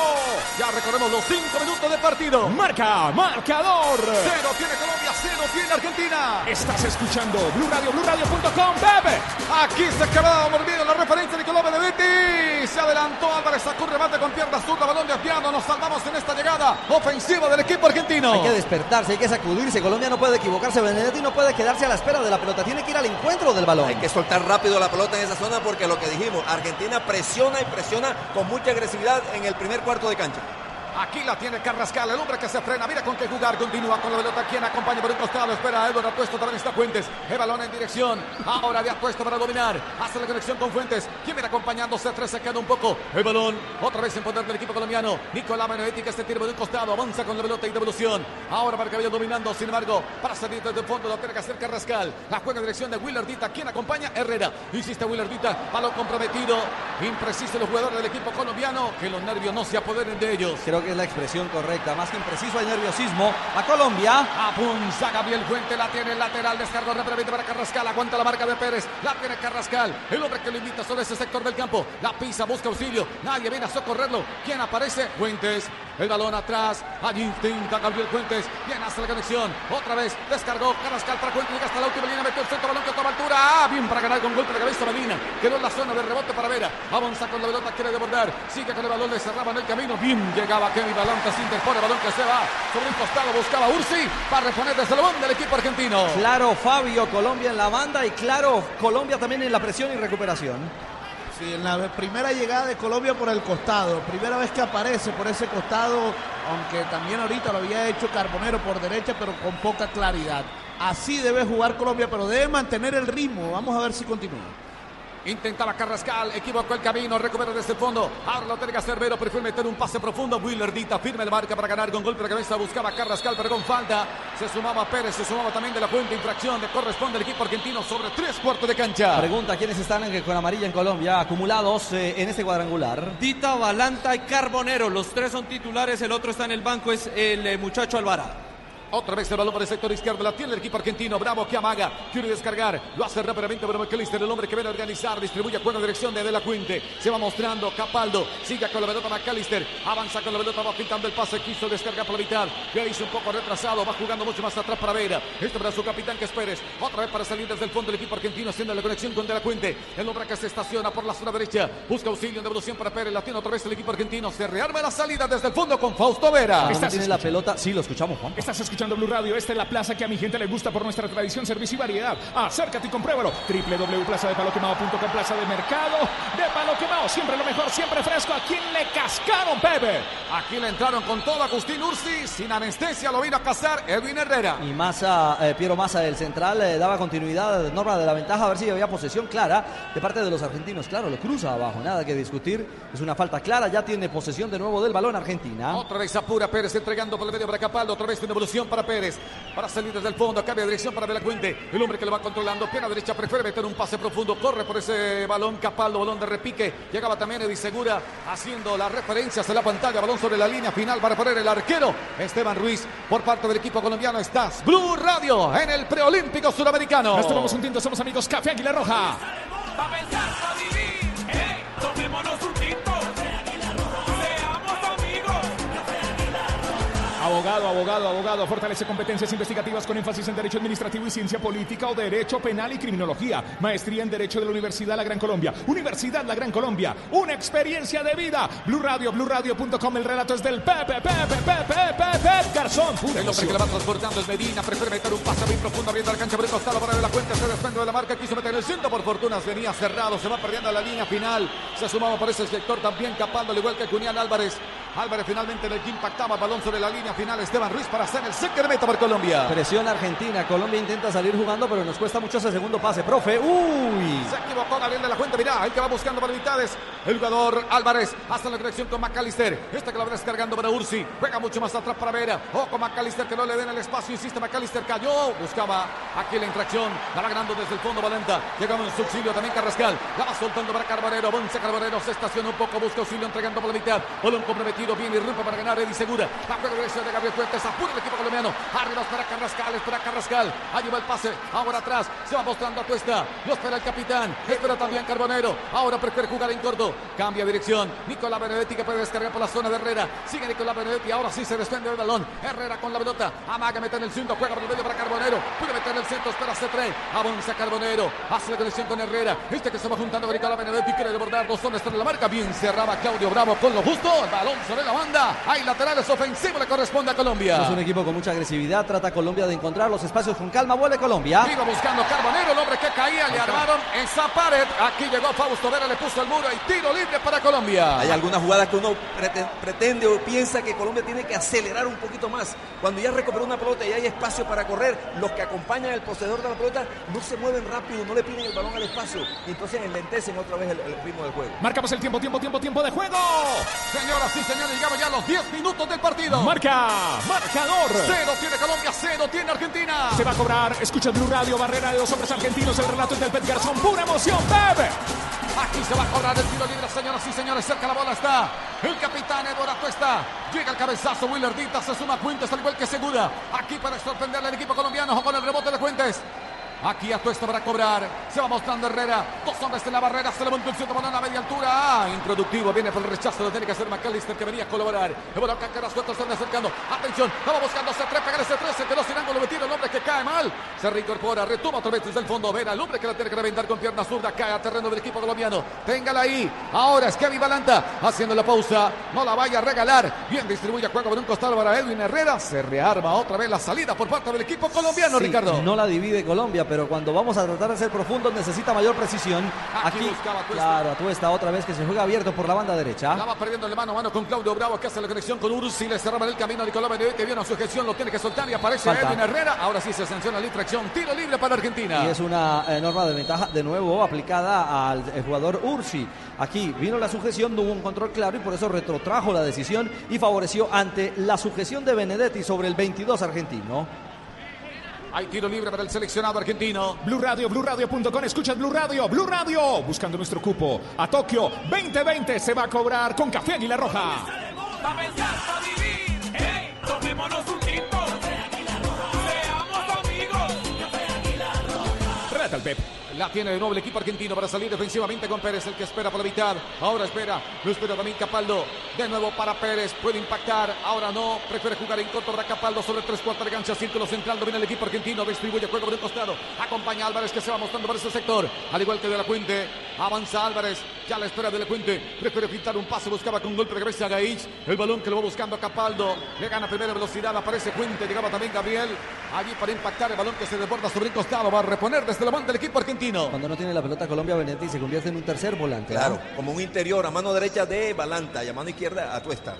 Speaker 16: Ya recorremos los cinco minutos de partido.
Speaker 5: Marca, marcador.
Speaker 16: Cero tiene Colombia, cero tiene Argentina.
Speaker 5: Estás escuchando Blue Radio, BlueRadio.com, bebé.
Speaker 16: Aquí se acabó Queda dormido la referencia Nicolás Benedetti. Se adelantó Álvarez, sacó un remate con pierna zurda, balón desviado. Nos salvamos en esta llegada ofensiva del equipo argentino.
Speaker 8: Hay que despertarse, hay que sacudirse. Colombia no puede equivocarse. Benedetti no puede quedarse a la espera de la pelota. Tiene que ir al encuentro del balón.
Speaker 10: Hay que soltar rápido la pelota en esa zona porque lo que dijimos, Argentina presiona y presiona con mucha agresividad en el primer cuarto de cancha.
Speaker 16: Aquí la tiene Carrascal, el hombre que se frena. Mira con qué jugar. Continúa con la pelota. Quien acompaña por un costado. Espera a Eduardo Apuesto. También está Fuentes. El balón en dirección. Ahora de Apuesto para dominar. Hace la conexión con Fuentes. Quien viene acompañando. C3 se queda un poco. El balón. Otra vez en poder del equipo colombiano. Nicolás Benedetti que se tira por un costado. Avanza con la pelota y devolución. Ahora vaya dominando. Sin embargo, para salir desde el fondo lo tiene que hacer Carrascal. La juega en dirección de Willardita. Quien acompaña Herrera. Insiste Willardita. Balón comprometido. Impreciso los jugadores del equipo colombiano. Que los nervios no se apoderen de ellos.
Speaker 8: Es la expresión correcta. Más que impreciso hay nerviosismo. A Colombia.
Speaker 16: Apunza Gabriel Fuente, la tiene el lateral, descargó rápidamente para Carrascal, aguanta la marca de Pérez, la tiene Carrascal, el hombre que lo invita sobre ese sector del campo, la pisa, busca auxilio, nadie viene a socorrerlo, ¿quién aparece? Fuentes, el balón atrás, allí intenta Gabriel Fuentes, bien hace la conexión, otra vez descargó Carrascal para Fuentes, llega hasta la última línea, metió el centro, balón que toma altura, ah, bien para ganar con golpe de cabeza Medina, quedó en la zona de rebote para Vera, avanza con la pelota, quiere desbordar, sigue con el balón, le cerraban el camino, bien llegaba Kevin Balanta, se interpone, balón que se va sobre un costado, buscaba Ursi para reponer desde el balón del equipo argentino.
Speaker 8: Claro, Fabio, Colombia en la banda y claro, Colombia también en la presión y recuperación.
Speaker 11: Sí, en la primera llegada de Colombia por el costado, primera vez que aparece por ese costado, aunque también ahorita lo había hecho Carbonero por derecha, pero con poca claridad. Así debe jugar Colombia, pero debe mantener el ritmo. Vamos a ver si continúa.
Speaker 16: Intentaba Carrascal, equivocó el camino, recupera desde el fondo. Ahora lo tiene que hacer Vero, prefiere meter un pase profundo. Willardita firme de marca para ganar con golpe de cabeza. Buscaba Carrascal, pero con falta. Se sumaba Pérez, se sumaba también de la cuenta. Infracción de corresponde al equipo argentino sobre tres cuartos de cancha.
Speaker 8: Pregunta quiénes están con amarilla en Colombia, acumulados eh, en este cuadrangular.
Speaker 9: Dita, Balanta y Carbonero. Los tres son titulares, el otro está en el banco, es el eh, muchacho Alvarado.
Speaker 16: Otra vez el balón por el sector izquierdo. La tiene el equipo argentino. Bravo que amaga. Quiere descargar. Lo hace rápidamente pero McAllister, el hombre que viene a organizar. Distribuye con la dirección de De La Fuente. Se va mostrando. Capaldo. Sigue con la pelota McAllister. Avanza con la pelota. Va pintando el pase. Quiso descargar por la mitad. Ya hizo un poco retrasado. Va jugando mucho más atrás para Vera. Este para su capitán que es Pérez. Otra vez para salir desde el fondo del equipo argentino. Haciendo la conexión con De La Fuente. El hombre que se estaciona por la zona derecha. Busca auxilio en devolución para Pérez. La tiene otra vez el equipo argentino. Se rearma la salida desde el fondo con Fausto Vera.
Speaker 8: Estás tiene la pelota. Sí, lo escuchamos, Juan.
Speaker 5: Estás escuchando Blue Radio. Esta es la plaza que a mi gente le gusta por nuestra tradición, servicio y variedad. Acércate y compruébalo. www.plazadepaloquemao.com Plaza de Mercado de Palo Quemao. Siempre lo mejor, siempre fresco. ¿A quién le cascaron, Pepe?
Speaker 16: Aquí le entraron con todo Agustín Ursi. Sin anestesia lo vino a cazar Edwin Herrera.
Speaker 8: Y Massa, eh, Piero Massa del central eh, daba continuidad, norma de la ventaja, a ver si había posesión clara de parte de los argentinos. Claro, lo cruza abajo, nada que discutir. Es una falta clara, ya tiene posesión de nuevo del balón Argentina.
Speaker 16: Otra vez apura Pérez entregando por el medio para Capaldo. Otra vez tiene evolución para Pérez. Para salir desde el fondo, cambia de dirección para Belacuente. El hombre que lo va controlando, pierna derecha, prefiere meter un pase profundo. Corre por ese balón Capaldo, balón de repique. Llegaba también Eddy Segura haciendo las referencias en la pantalla. Balón sobre la línea final para poner el arquero Esteban Ruiz por parte del equipo colombiano. Estás Blue Radio en el preolímpico sudamericano.
Speaker 5: Nos tomamos un tinto, somos amigos Café Águila Roja. Abogado, abogado, abogado. Fortalece competencias investigativas con énfasis en Derecho Administrativo y Ciencia Política o Derecho Penal y Criminología. Maestría en Derecho de la Universidad La Gran Colombia. Universidad La Gran Colombia. Una experiencia de vida. Blue Radio, BlueRadio.com. El relato es del Pepe, Pepe, Pepe, Pepe, Garzón.
Speaker 16: El hombre que le va transportando es Medina. Prefiere meter un pase bien profundo abriendo la cancha por el costado para de la cuenta. Se desprende de la marca. Quiso meter el centro. Por fortuna venía cerrado. Se va perdiendo la línea final. Se sumaba por ese sector también Capaldo, al igual que Cunián Álvarez. Álvarez finalmente en el que impactaba balón sobre la línea final. Esteban Ruiz para hacer el secreto para Colombia.
Speaker 8: Presión Argentina. Colombia intenta salir jugando, pero nos cuesta mucho ese segundo pase. Profe, uy.
Speaker 16: Se equivocó Gabriel de la Fuente. Mirá, el que va buscando para mitades. El jugador Álvarez hasta la conexión con McAllister. Este que la va descargando para Ursi. Juega mucho más atrás para Vera. O con McAllister que no le den el espacio. Insiste McAllister. Cayó. Buscaba aquí la infracción. La va ganando desde el fondo Valenta. Llegamos en su auxilio también Carrascal. La va soltando para Carbonero. Bonce Carbonero se estaciona un poco. Busca auxilio entregando por la mitad. Balón comprometido. Viene y rompe para ganar Eddie Segura. La juega de Gabriel Fuentes, apura el equipo colombiano. Arriba espera Carrascal, espera Carrascal. Ahí va el pase, ahora atrás. Se va mostrando a Cuesta. Lo espera el capitán. Espera también Carbonero. Ahora prefiere jugar en corto. Cambia dirección. Nicolás Benedetti que puede descargar por la zona de Herrera. Sigue Nicolás Benedetti. Ahora sí se desprende del balón. Herrera con la pelota. Amaga, mete en el centro. Juega por el medio para Carbonero. Puede meter en el centro. Espera C3. Avanza Carbonero. Hace la conexión con Herrera. Este que se va juntando con Nicolás Benedetti. Quiere desbordar. Dos zonas en la marca. Bien cerraba Claudio Bravo con lo justo. El balón sobre la banda. Hay laterales ofensivos. Le corresponde a Colombia.
Speaker 8: Es un equipo con mucha agresividad. Trata Colombia de encontrar los espacios con calma. Vuelve Colombia.
Speaker 16: Iba buscando Carbonero, el hombre que caía, le armaron esa pared. Aquí llegó Fausto Vera, le puso el muro y tiro libre para Colombia.
Speaker 10: Hay algunas jugadas que uno prete- pretende o piensa que Colombia tiene que acelerar un poquito más. Cuando ya recuperó una pelota y hay espacio para correr, los que acompañan al poseedor de la pelota no se mueven rápido, no le piden el balón al espacio y entonces enlentecen otra vez el, el ritmo del juego.
Speaker 16: Marcamos el tiempo, tiempo, tiempo, tiempo de juego. Señoras y señores, llegamos ya a los 10 minutos del partido.
Speaker 5: Marca, marcador.
Speaker 16: Cero tiene Colombia, cero tiene Argentina.
Speaker 5: Se va a cobrar, escucha Blue Radio, barrera de los hombres argentinos, el relato es del Pet Garzón, pura emoción, bebe.
Speaker 16: Aquí se va a cobrar el tiro libre, señoras y señores. Cerca la bola está el capitán Eduardo Cuesta. Llega el cabezazo, Willer Dita se suma a Fuentes, al igual que Segura. Aquí para sorprenderle al equipo colombiano con el rebote de Fuentes. Aquí a Tuesta para cobrar. Se va mostrando Herrera. Dos hombres en la barrera. Se levantó el centro balón a media altura. Ah, introductivo. Viene por el rechazo. Lo tiene que hacer McAllister que venía a colaborar. El balón cacara suelto. Se anda acercando. Atención. Vamos buscando C3. Pegar ese 3. Se quedó sin ángulo metido. El hombre que cae mal. Se reincorpora. Retoma otra vez desde el fondo. Vera. El hombre que la tiene que reventar con pierna zurda. Cae a terreno del equipo colombiano. Téngala ahí. Ahora es Kevin Balanta. Haciendo la pausa. No la vaya a regalar. Bien distribuye juego por un costado para Edwin Herrera. Se rearma otra vez la salida por parte del equipo colombiano,
Speaker 8: Sí,
Speaker 16: Ricardo.
Speaker 8: No la divide Colombia, pero cuando vamos a tratar de ser profundos necesita mayor precisión.
Speaker 16: Aquí
Speaker 8: Aquí,
Speaker 16: buscaba Tuesta.
Speaker 8: claro, Atuesta otra vez que se juega abierto por la banda derecha.
Speaker 16: Va perdiendo de mano a mano con Claudio Bravo que hace la conexión con Ursi. Le cerraba el camino a Nicolás Benedetti. Viene a su gestión, lo tiene que soltar y aparece
Speaker 8: Falta.
Speaker 16: Edwin Herrera. Ahora sí se sanciona la infracción. Tiro libre para Argentina.
Speaker 8: Y es una eh, norma de ventaja de nuevo aplicada al eh, jugador Ursi. Aquí vino la sujeción, no hubo un control claro y por eso retrotrajo la decisión y favoreció ante la sujeción de Benedetti sobre el 22 argentino.
Speaker 16: Hay tiro libre para el seleccionado argentino.
Speaker 5: Blue Radio, BlueRadio.com, escuchas Blue Radio, Blue Radio, buscando nuestro cupo a Tokio 2020 se va a cobrar con Café Águila Roja.
Speaker 7: Pa' pensar, pa' vivir. Hey, tomémonos un tinto. Seamos amigos.
Speaker 16: Trata el Pep. La tiene de nuevo el equipo argentino para salir defensivamente con Pérez, el que espera por la mitad. Ahora espera, lo espera también Capaldo. De nuevo para Pérez, puede impactar. Ahora no, prefiere jugar en corto para Capaldo sobre tres cuartos de cancha. Círculo central, domina el equipo argentino, distribuye juego por un costado. Acompaña a Álvarez que se va mostrando por ese sector. Al igual que De La Fuente, avanza Álvarez. Ya la espera de La Fuente, prefiere pintar un pase, buscaba con golpe de cabeza a Gaich. El balón que lo va buscando a Capaldo. Le gana primera velocidad, aparece Fuente, llegaba también Gabriel. Allí para impactar el balón que se desborda sobre el costado. Va a reponer desde la banda el equipo argentino.
Speaker 8: Cuando no tiene la pelota Colombia, Benedetti se convierte en un tercer volante.
Speaker 10: Claro, como un interior a mano derecha de Balanta y a mano izquierda a Tuesta.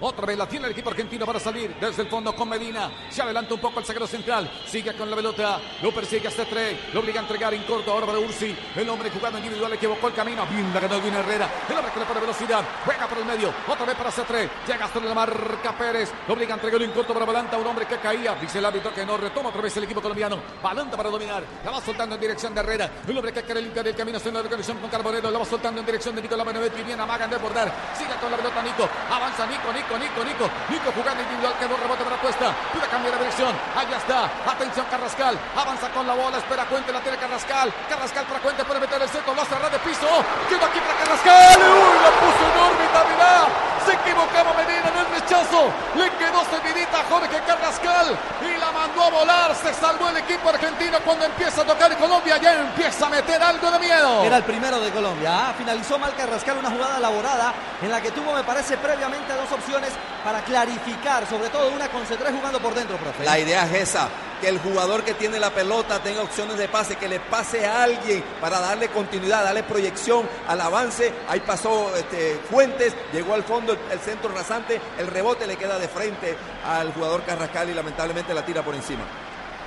Speaker 16: Otra vez la tiene el equipo argentino para salir desde el fondo con Medina. Se adelanta un poco el zaguero central. Sigue con la pelota. Lo persigue hasta tres. Lo obliga a entregar en corto ahora para Ursi. El hombre jugando individual equivocó el camino. Bien la ganó Edwin Herrera. El hombre que le pone velocidad. Juega por el medio. Otra vez para C3. Llega hasta la marca Pérez. Lo obliga a entregarlo en corto para Balanta. Un hombre que caía. Dice el árbitro que no retoma otra vez el equipo colombiano. Balanta para dominar. La va soltando en dirección de Herrera. El hombre que quiere limpiar el camino haciendo la conexión con Carbonero. La va soltando en dirección de Nicolás Benedetti. Bien amagan de bordar. Sigue con la pelota Nico. Avanza Nico, Nico, Nico, Nico. Nico jugando individual, quedó rebote para puesta. Puede cambiar de dirección. Allá está. Atención Carrascal. Avanza con la bola. Espera Cuente. La tiene Carrascal. Carrascal para Cuente. Puede meter el centro. Lo ras de piso. Quedó aquí para Carrascal. Uy, la puso en órbita. Mirá. Se equivocaba Medina en el rechazo. Le quedó servidita a Jorge Carrascal. Y la mandó a volar. Se salvó el equipo argentino cuando empieza a tocar Colombia. Ya empieza a meter algo de miedo.
Speaker 8: Era el primero de Colombia. ¿ah? Finalizó mal Carrascal una jugada elaborada en la que tuvo, me parece, previamente dos opciones para clarificar, sobre todo una con C3 jugando por dentro, profe.
Speaker 10: La idea es esa, que el jugador que tiene la pelota tenga opciones de pase, que le pase a alguien para darle continuidad, darle proyección al avance. Ahí pasó este, Fuentes, llegó al fondo el, el centro rasante, el rebote le queda de frente al jugador Carrascal y lamentablemente la tira por encima.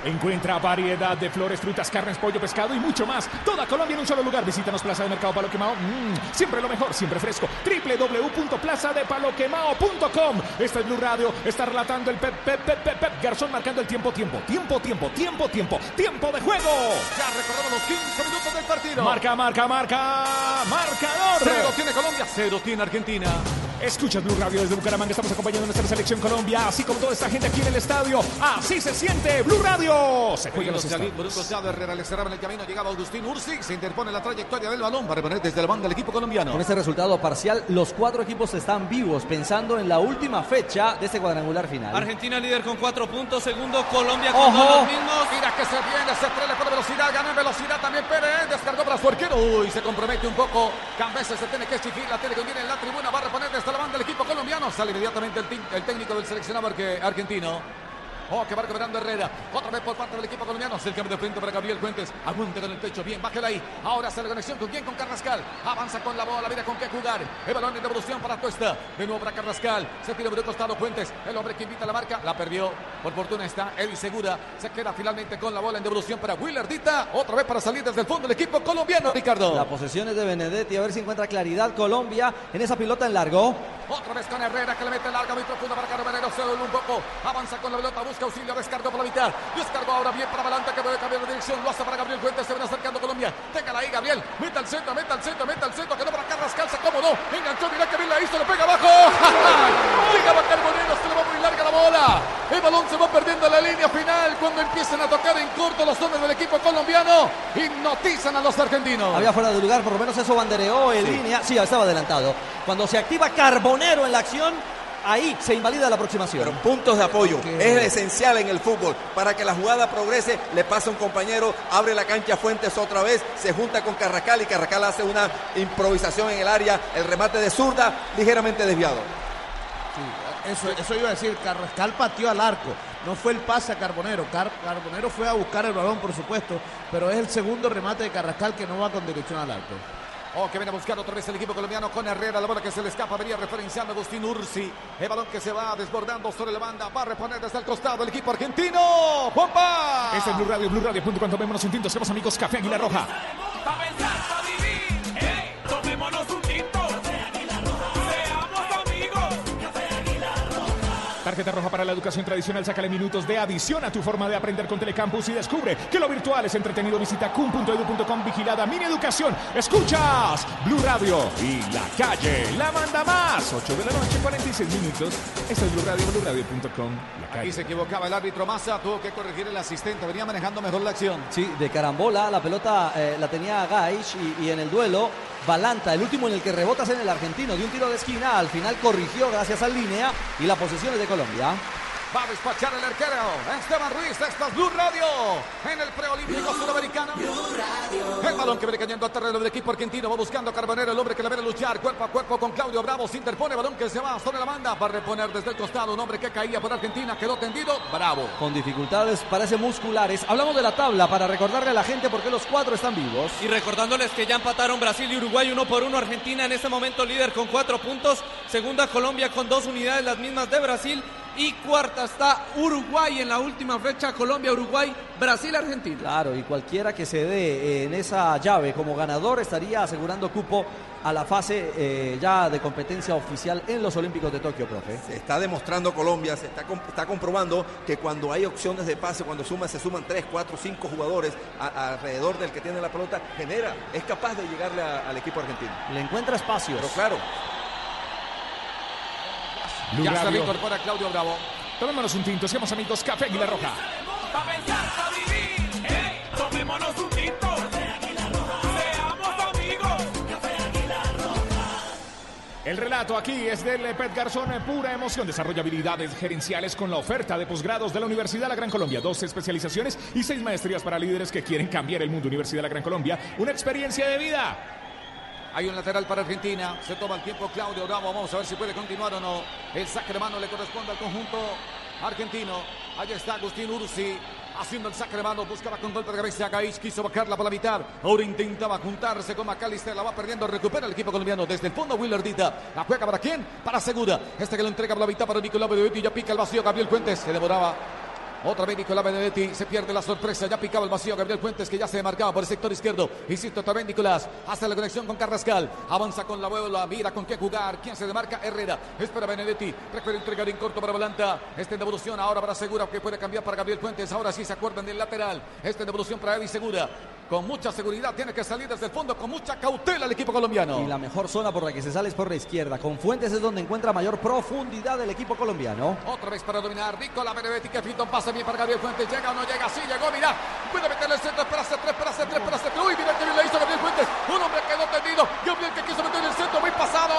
Speaker 5: Encuentra variedad de flores, frutas, carnes, pollo, pescado y mucho más. Toda Colombia en un solo lugar. Visítanos Plaza de Mercado Palo Quemao. Mm, siempre lo mejor, siempre fresco. www.plazadepaloquemao.com Esta es Blue Radio. Está relatando el Pep, Pep, Pep, Pep, Pep. Garzón marcando el tiempo, tiempo, tiempo, tiempo, tiempo, tiempo, tiempo de juego.
Speaker 16: Ya recordamos los 15 minutos del partido.
Speaker 5: Marca, marca, marca. Marcador.
Speaker 16: Cero tiene Colombia, cero tiene Argentina.
Speaker 5: Escuchas Blue Radio desde Bucaramanga. Estamos acompañando a nuestra selección Colombia, así como toda esta gente aquí en el estadio. Así se siente Blue Radio. Se juega los
Speaker 16: Por un costado, Herrera le cerraba en el camino, llegaba Agustín Ursi, se interpone la trayectoria del balón para reponer desde el banda del equipo colombiano.
Speaker 8: Con este resultado parcial, los cuatro equipos están vivos, pensando en la última fecha de este cuadrangular final.
Speaker 9: Argentina líder con cuatro puntos, segundo Colombia con
Speaker 8: Ojo.
Speaker 9: dos los mismos.
Speaker 16: Mira que se viene, se estrella con velocidad, gana en velocidad también Pérez, descargó para su arquero, uy, se compromete un poco, Cambeses se tiene que exigir, la tiene que viene en la tribuna, va a reponer desde la banda del equipo colombiano, sale inmediatamente el, el técnico del seleccionado arque- argentino. Oh, que va recuperando Herrera. Otra vez por parte del equipo colombiano. Se el cambio de frente para Gabriel Fuentes. Aguante con el pecho. Bien, bájala ahí. Ahora hace la conexión con quién? Con Carrascal. Avanza con la bola. Mira con qué jugar. El balón en devolución para Tuesta. De nuevo para Carrascal. Se tira por el costado Fuentes. El hombre que invita a la marca. La perdió. Por fortuna está Eddie Segura. Se queda finalmente con la bola en devolución para Willardita. Otra vez para salir desde el fondo del equipo colombiano, Ricardo.
Speaker 8: La posesión es de Benedetti, a ver si encuentra claridad Colombia en esa pilota en largo.
Speaker 16: Otra vez con Herrera que le mete larga muy profunda para Carbonero. Se duele un poco. Avanza con la pelota. Busca auxilio. Descargó por la mitad. Descargó ahora bien para adelante que puede cambiar de dirección. Lo hace para Gabriel Fuentes. Se ven acercando Colombia. Téngala ahí, Gabriel. Meta al centro, meta al centro, meta al centro. Quedó para Carrascal. Se acomodó. Enganchó. Mira que bien la hizo. Le pega abajo. [laughs] Llegaba Carbonero. Se le va muy bola. El balón se va perdiendo en la línea final. Cuando empiezan a tocar en corto los hombres del equipo colombiano. Hipnotizan a los argentinos.
Speaker 8: Había fuera de lugar, por lo menos eso bandereó en
Speaker 16: Sí.
Speaker 8: línea. Sí, estaba adelantado. Cuando se activa Carbonero en la acción, ahí se invalida la aproximación.
Speaker 10: Pero puntos de apoyo es esencial en el fútbol. Para que la jugada progrese, le pasa un compañero, abre la cancha Fuentes otra vez, se junta con Carrascal y Carrascal hace una improvisación en el área, el remate de zurda ligeramente desviado.
Speaker 11: Eso, eso iba a decir, Carrascal pateó al arco, no fue el pase a Carbonero. Car- Carbonero fue a buscar el balón, por supuesto, pero es el segundo remate de Carrascal que no va con dirección al arco.
Speaker 16: Oh, que viene a buscar otra vez el equipo colombiano con Herrera. La bola que se le escapa venía referenciando a Agustín Ursi. El balón que se va desbordando sobre la banda. Va a reponer desde el costado el equipo argentino. ¡Juanpa!
Speaker 5: Este es Blue Radio, Blue Radio.com. Tomémonos un tinto. Somos amigos Café Águila Roja.
Speaker 7: Tomémonos un
Speaker 5: Tarjeta roja para la educación tradicional. Sácale minutos de adición a tu forma de aprender con Telecampus y descubre que lo virtual es entretenido. Visita cum.edu.com. Vigilada Mini Educación. Escuchas Blue Radio y la calle la manda más. 8 de la noche, 46 minutos. Este es Blue Radio, BlueRadio.com. La calle.
Speaker 16: Aquí se equivocaba el árbitro Massa. Tuvo que corregir el asistente. Venía manejando mejor la acción.
Speaker 8: Sí, de carambola, la pelota eh, la tenía Gaich y, y en el duelo, Balanta, el último en el que rebotas en el argentino, de un tiro de esquina, al final corrigió gracias al línea y la posesión es de Colombia.
Speaker 16: Va a despachar el arquero. Esteban Ruiz. Esta es Blue Radio. En el preolímpico sudamericano. El balón que viene cayendo al terreno del equipo argentino. Va buscando a Carbonero. El hombre que le viene a luchar cuerpo a cuerpo con Claudio Bravo. Se interpone. Balón que se va sobre la banda. Va a reponer desde el costado. Un hombre que caía por Argentina. Quedó tendido. Bravo.
Speaker 8: Con dificultades, parece musculares. Hablamos de la tabla para recordarle a la gente por qué los cuatro están vivos.
Speaker 9: Y recordándoles que ya empataron Brasil y Uruguay uno por uno. Argentina en este momento líder con cuatro puntos. Segunda Colombia con dos unidades, las mismas de Brasil. Y cuarta está Uruguay en la última fecha. Colombia, Uruguay, Brasil, Argentina.
Speaker 8: Claro, y cualquiera que se dé en esa llave como ganador estaría asegurando cupo a la fase eh, ya de competencia oficial en los Olímpicos de Tokio, profe.
Speaker 10: Se está demostrando Colombia, se está, comp- está comprobando que cuando hay opciones de pase, cuando suma, se suman 3, 4, 5 jugadores a- alrededor del que tiene la pelota, genera, es capaz de llegarle a- al equipo argentino.
Speaker 8: Le encuentra espacios.
Speaker 10: Pero claro,
Speaker 16: Ya se incorpora Claudio Bravo.
Speaker 5: Tomémonos un tinto. Seamos amigos Café Águila Roja.
Speaker 7: Pa' pensar, pa' vivir. Ey, tomémonos un tinto. Seamos amigos.
Speaker 5: El relato aquí es del Pet Garzón, pura emoción. Desarrolla habilidades gerenciales con la oferta de posgrados de la Universidad de la Gran Colombia. Dos especializaciones y seis maestrías para líderes que quieren cambiar el mundo. Universidad de la Gran Colombia, una experiencia de vida.
Speaker 16: Hay un lateral para Argentina. Se toma el tiempo Claudio Bravo. Vamos a ver si puede continuar o no. El saque de mano le corresponde al conjunto argentino. Allí está Agustín Ursi. Haciendo el saque de mano, buscaba con golpe de cabeza a Gaich, quiso bajarla por la mitad. Ahora intentaba juntarse con Macalister, la va perdiendo, recupera el equipo colombiano desde el fondo. Willardita, la juega para quién? Para Segura. Este que lo entrega por la mitad para Nicolás Benedetti, ya pica el vacío. Gabriel Fuentes se demoraba. Otra vez Nicolás Benedetti se pierde la sorpresa. Ya picaba el vacío Gabriel Fuentes que ya se marcaba por el sector izquierdo. Insisto, otra vez Nicolás. Hace la conexión con Carrascal. Avanza con la bola. Mira con qué jugar. ¿Quién se demarca? Herrera. Espera Benedetti. Prefiere entregar en corto para Volanta. Este en devolución ahora para Segura que puede cambiar para Gabriel Fuentes. Ahora sí se acuerdan del lateral. Este en devolución para Eddie Segura. Con mucha seguridad. Tiene que salir desde el fondo con mucha cautela el equipo colombiano.
Speaker 8: Y la mejor zona por la que se sale es por la izquierda. Con Fuentes es donde encuentra mayor profundidad el equipo colombiano.
Speaker 16: Otra vez para dominar. Nicolás Benedetti que finta un pase bien para Gabriel Fuentes. Llega o no llega. Sí, llegó. Mira. Puede meterle el centro. Espera hacer tres, espera hacer tres, espera hacer tres. Uy, mira que bien le hizo Gabriel Fuentes. Un hombre quedó tendido. Gabriel que quiso meter el centro. Muy pasado.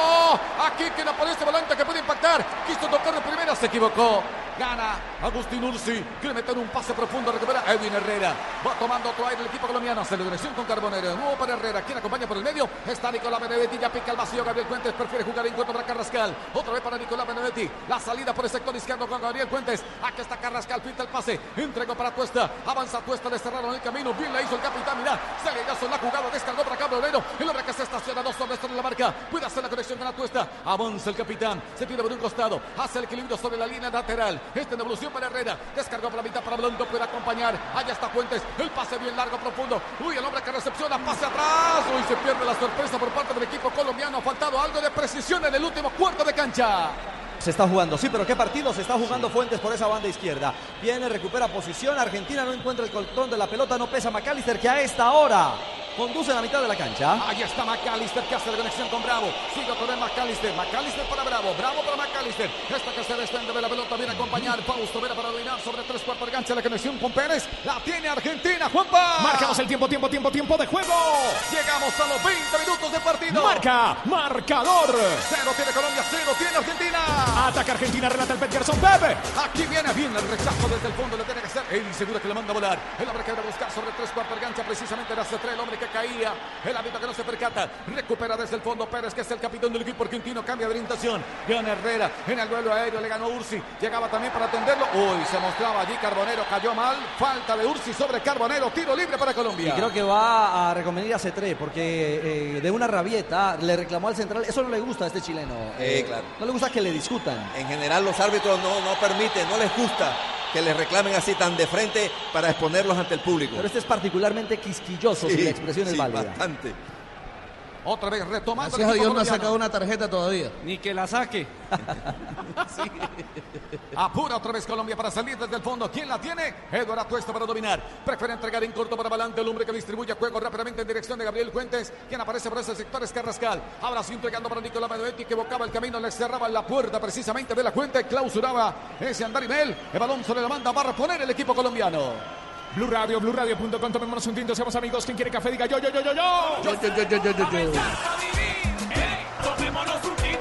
Speaker 16: Aquí quien aparece volante que puede impactar. Quiso tocar de primera. Se equivocó. Gana Agustín Ursi. Quiere meter un pase profundo. Recupera Edwin Herrera. Va tomando otro aire el equipo colombiano. Celebración con Carbonero. Nuevo para Herrera. Quien acompaña por el medio. Está Nicolás Benedetti. Ya pica el vacío. Gabriel Fuentes prefiere jugar en cuanto para Carrascal. Otra vez para Nicolás Benedetti. La salida por el sector izquierdo con Gabriel Fuentes. Aquí está Carrascal. Pinta el pase. Entregó para Tuesta. Avanza Tuesta. Le cerraron el camino. Bien le hizo el capitán. Mira. Se le hizo la jugada. Descargó para Carbonero. El hombre que se estaciona dos hombres sobre la marca. Puede hacer la conexión con la Tuesta. Avanza el capitán. Se tira por un costado. Hace el equilibrio sobre la línea lateral. Esta en evolución para Herrera. Descargó por la mitad para Blanco. Puede acompañar. Allá está Fuentes. El pase bien largo, profundo. Uy, el hombre que recepciona. Pase atrás. Uy, se pierde la sorpresa por parte del equipo colombiano. Ha faltado algo de precisión en el último cuarto de cancha.
Speaker 8: Se está jugando, sí, pero ¿qué partido se está jugando Fuentes por esa banda izquierda? Viene, recupera posición, Argentina no encuentra el coltón de la pelota, no pesa McAllister que a esta hora conduce a la mitad de la cancha.
Speaker 16: Ahí está McAllister que hace la conexión con Bravo. Sigue otra vez McAllister. McAllister para Bravo. Bravo para McAllister. Esta que se desprende de la pelota viene a acompañar. Fausto Vera para dominar sobre tres cuartos de cancha. La conexión con Pérez. La tiene Argentina. Juanpa.
Speaker 5: Marcamos el tiempo, tiempo, tiempo, tiempo de juego.
Speaker 16: Llegamos a los 20 minutos de partido.
Speaker 5: Marca, marcador.
Speaker 16: Cero tiene Colombia, cero tiene Argentina.
Speaker 5: Ataca Argentina, relata el Pet Gerson Pepe.
Speaker 16: Aquí viene bien el rechazo desde el fondo. Le tiene que hacer. Él seguro que le manda a volar. El hombre que debe buscar sobre tres cuartos de cancha. Precisamente era C3. El hombre que caía. El árbitro que no se percata. Recupera desde el fondo Pérez, que es el capitán del equipo argentino. Cambia de orientación. Gana Herrera en el duelo aéreo. Le ganó Ursi. Llegaba también para atenderlo. Uy, se mostraba allí Carbonero. Cayó mal. Falta de Ursi sobre Carbonero. Tiro libre para Colombia.
Speaker 8: Y creo que va a reconvenir a C3 porque eh, de una rabieta le reclamó al central. Eso no le gusta a este chileno.
Speaker 10: Eh, claro.
Speaker 8: No le gusta que le discutan.
Speaker 10: En general los árbitros no, no permiten, no les gusta que les reclamen así tan de frente para exponerlos ante el público.
Speaker 8: Pero este es particularmente quisquilloso si la expresión es
Speaker 10: sí,
Speaker 8: válida.
Speaker 10: bastante.
Speaker 16: Otra vez retomando.
Speaker 11: Gracias
Speaker 16: el
Speaker 11: a Dios no ha sacado una tarjeta todavía.
Speaker 9: Ni que la saque. [laughs]
Speaker 16: Apura otra vez Colombia para salir desde el fondo. ¿Quién la tiene? Eduardo Atuesta para dominar. Prefiere entregar en corto para adelante el hombre que distribuye juego rápidamente en dirección de Gabriel Fuentes. Quien aparece por ese sector es Carrascal. Ahora sí entregando para Nicolás Benedetti que evocaba el camino. Le cerraba la puerta precisamente de la fuente. Clausuraba ese andar El balón sobre la banda va a reponer el equipo colombiano.
Speaker 5: Blue Radio, BlueRadio.com, tomémonos un tinto, seamos amigos. Quien quiere café, diga yo, yo, yo, yo, yo.
Speaker 11: Yo, yo, yo, yo, yo, yo, yo.
Speaker 5: Tomémonos un tinto.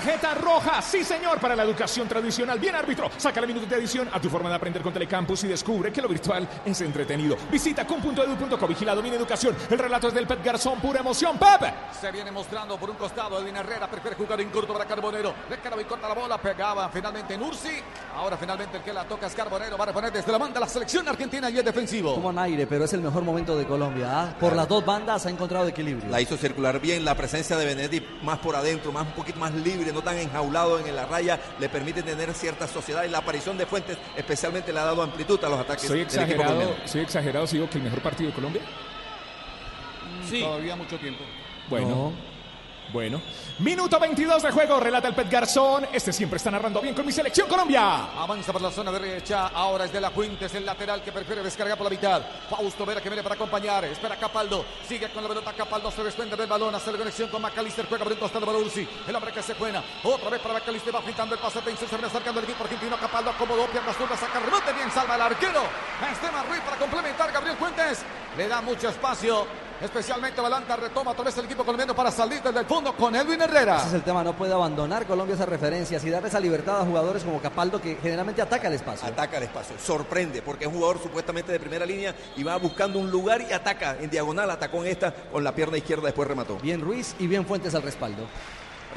Speaker 5: Tarjeta roja, sí señor, para la educación tradicional. Bien árbitro, saca la minuto de edición a tu forma de aprender con Telecampus y descubre que lo virtual es entretenido. Visita cum.edu.co, vigilado mi educación. El relato es del Pet Garzón, pura emoción, Pepe.
Speaker 16: Se viene mostrando por un costado Edwin Herrera, prefiere jugar en corto para Carbonero. Le carga y corta la bola, pegaba finalmente en Ursi. Ahora finalmente el que la toca es Carbonero, va a reponer desde la banda la selección argentina y es defensivo.
Speaker 8: Toman aire, pero es el mejor momento de Colombia. ¿ah? Por las dos bandas ha encontrado equilibrio.
Speaker 10: La hizo circular bien, la presencia de Benedetti más por adentro, más un poquito más libre, no tan enjaulado en la raya, le permite tener cierta sociedad y la aparición de Fuentes especialmente le ha dado amplitud a los ataques
Speaker 5: Soy
Speaker 10: del equipo
Speaker 5: exagerado,
Speaker 10: colombiano.
Speaker 5: soy exagerado si digo que el mejor partido de Colombia.
Speaker 16: Sí. Todavía mucho tiempo.
Speaker 5: Bueno. Bueno. Minuto 22 de juego, relata el Pet Garzón. Este siempre está narrando bien con mi selección Colombia.
Speaker 16: Avanza por la zona derecha. Ahora es de la Fuentes, el lateral que prefiere descargar por la mitad. Fausto Vera que viene para acompañar. Espera Capaldo. Sigue con la pelota. Capaldo se desprende del balón. Hace la conexión con Macalister. Juega por un costado para Ursi. El hombre que se juega. Otra vez para Macalister. Va pintando el pase. Atención. Se viene acercando el equipo argentino. Capaldo acomodó. Piernas zurdas. Saca rebote. Bien salva el arquero. Esteban Ruiz para complementar. Gabriel Fuentes. Le da mucho espacio. Especialmente Balanta retoma otra vez el equipo colombiano para salir desde el fondo con Edwin Herrera.
Speaker 8: Ese es el tema, no puede abandonar Colombia esas referencias y darle esa libertad a jugadores como Capaldo que generalmente ataca el espacio.
Speaker 10: Ataca el espacio, sorprende, porque es un jugador supuestamente de primera línea y va buscando un lugar y ataca en diagonal, atacó en esta con la pierna izquierda, después remató.
Speaker 8: Bien Ruiz y bien Fuentes al respaldo.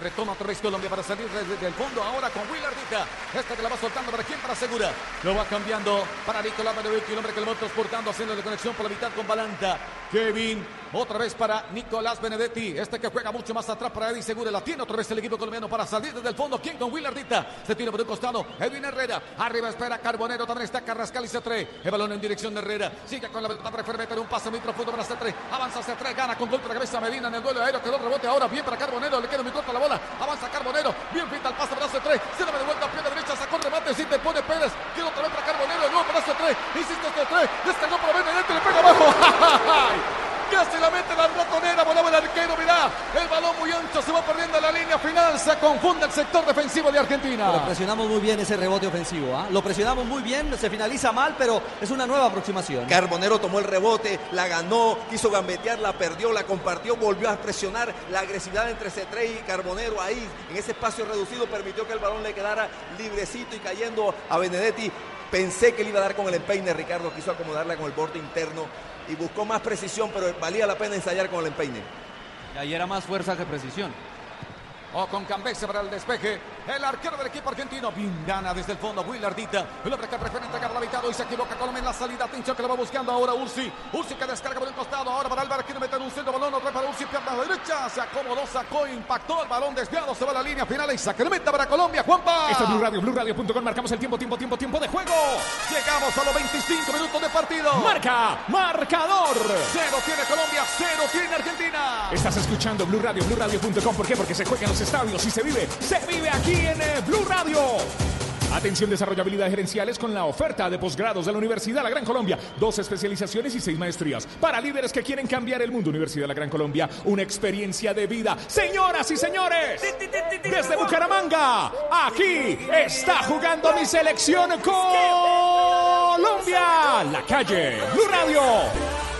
Speaker 16: Retoma otra vez Colombia para salir desde el fondo. Ahora con Willardita. Esta que la va soltando para quién, para Segura. Lo va cambiando para Nicolás Benedetti, el hombre que lo va transportando, haciendo la conexión por la mitad con Balanta. Kevin, otra vez para Nicolás Benedetti. Este que juega mucho más atrás para Eddie Segura. La tiene otra vez el equipo colombiano para salir desde el fondo. ¿Quién con Willardita? Se tira por un costado. Edwin Herrera. Arriba espera Carbonero. También está Carrascal y C3. El balón en dirección de Herrera. Sigue con la pelota. Prefiere meter un pase muy profundo para C3. Avanza C3. Gana con golpe de cabeza Medina en el duelo aéreo. Quedó el rebote ahora. Bien para Carbonero. Le queda muy corta la bola. Avanza Carbonero. Bien pinta el pase para C3. Se da de vuelta a pie de derecha. Sacó el remate. Si te pone Pérez. Queda otra vez para Carbonero. No tres, insiste este tres, descargó para Benedetti, le pega abajo. [laughs] Casi la mete la ratonera, volaba el arquero, mirá, el balón muy ancho, se va perdiendo la línea final, se confunde el sector defensivo de Argentina.
Speaker 8: Lo presionamos muy bien ese rebote ofensivo. ¿ah? Lo presionamos muy bien, se finaliza mal, pero es una nueva aproximación.
Speaker 10: Carbonero tomó el rebote, la ganó, quiso gambetear, la perdió, la compartió, volvió a presionar la agresividad entre C3 y Carbonero ahí, en ese espacio reducido, permitió que el balón le quedara librecito y cayendo a Benedetti. Pensé que le iba a dar con el empeine, Ricardo quiso acomodarla con el borde interno y buscó más precisión, pero valía la pena ensayar con el empeine.
Speaker 9: Y ahí era más fuerza que precisión.
Speaker 16: O con Cambese para el despeje. El arquero del equipo argentino. Bien gana desde el fondo. Willardita. El hombre que prefiere entregar la mitad. Y se equivoca Colombia en la salida. Atención que lo va buscando ahora Ursi. Ursi que descarga por el costado. Ahora para Álvaro. Quiere meter un centro balón. Otra para Ursi. Pierna derecha. Se acomodó, sacó, impactó. El balón desviado. Se va a la línea final. Y Sacramento para Colombia. Juanpa.
Speaker 5: Esto es Blue Radio, BlueRadio.com. Marcamos el tiempo, tiempo, tiempo, tiempo de juego.
Speaker 16: Llegamos a los 25 minutos de partido.
Speaker 5: Marca, marcador.
Speaker 16: Cero tiene Colombia. Cero tiene Argentina.
Speaker 5: Estás escuchando Blue Radio, BlueRadio.com. ¿Por qué? Porque se juega en los estadios y se vive, se vive aquí en eh, Blue Radio. Atención, desarrollabilidad gerenciales con la oferta de posgrados de la Universidad La Gran Colombia. Dos especializaciones y seis maestrías. Para líderes que quieren cambiar el mundo, Universidad La Gran Colombia, una experiencia de vida. Señoras y señores, desde Bucaramanga, aquí está jugando mi selección Colombia. La calle, Blue Radio.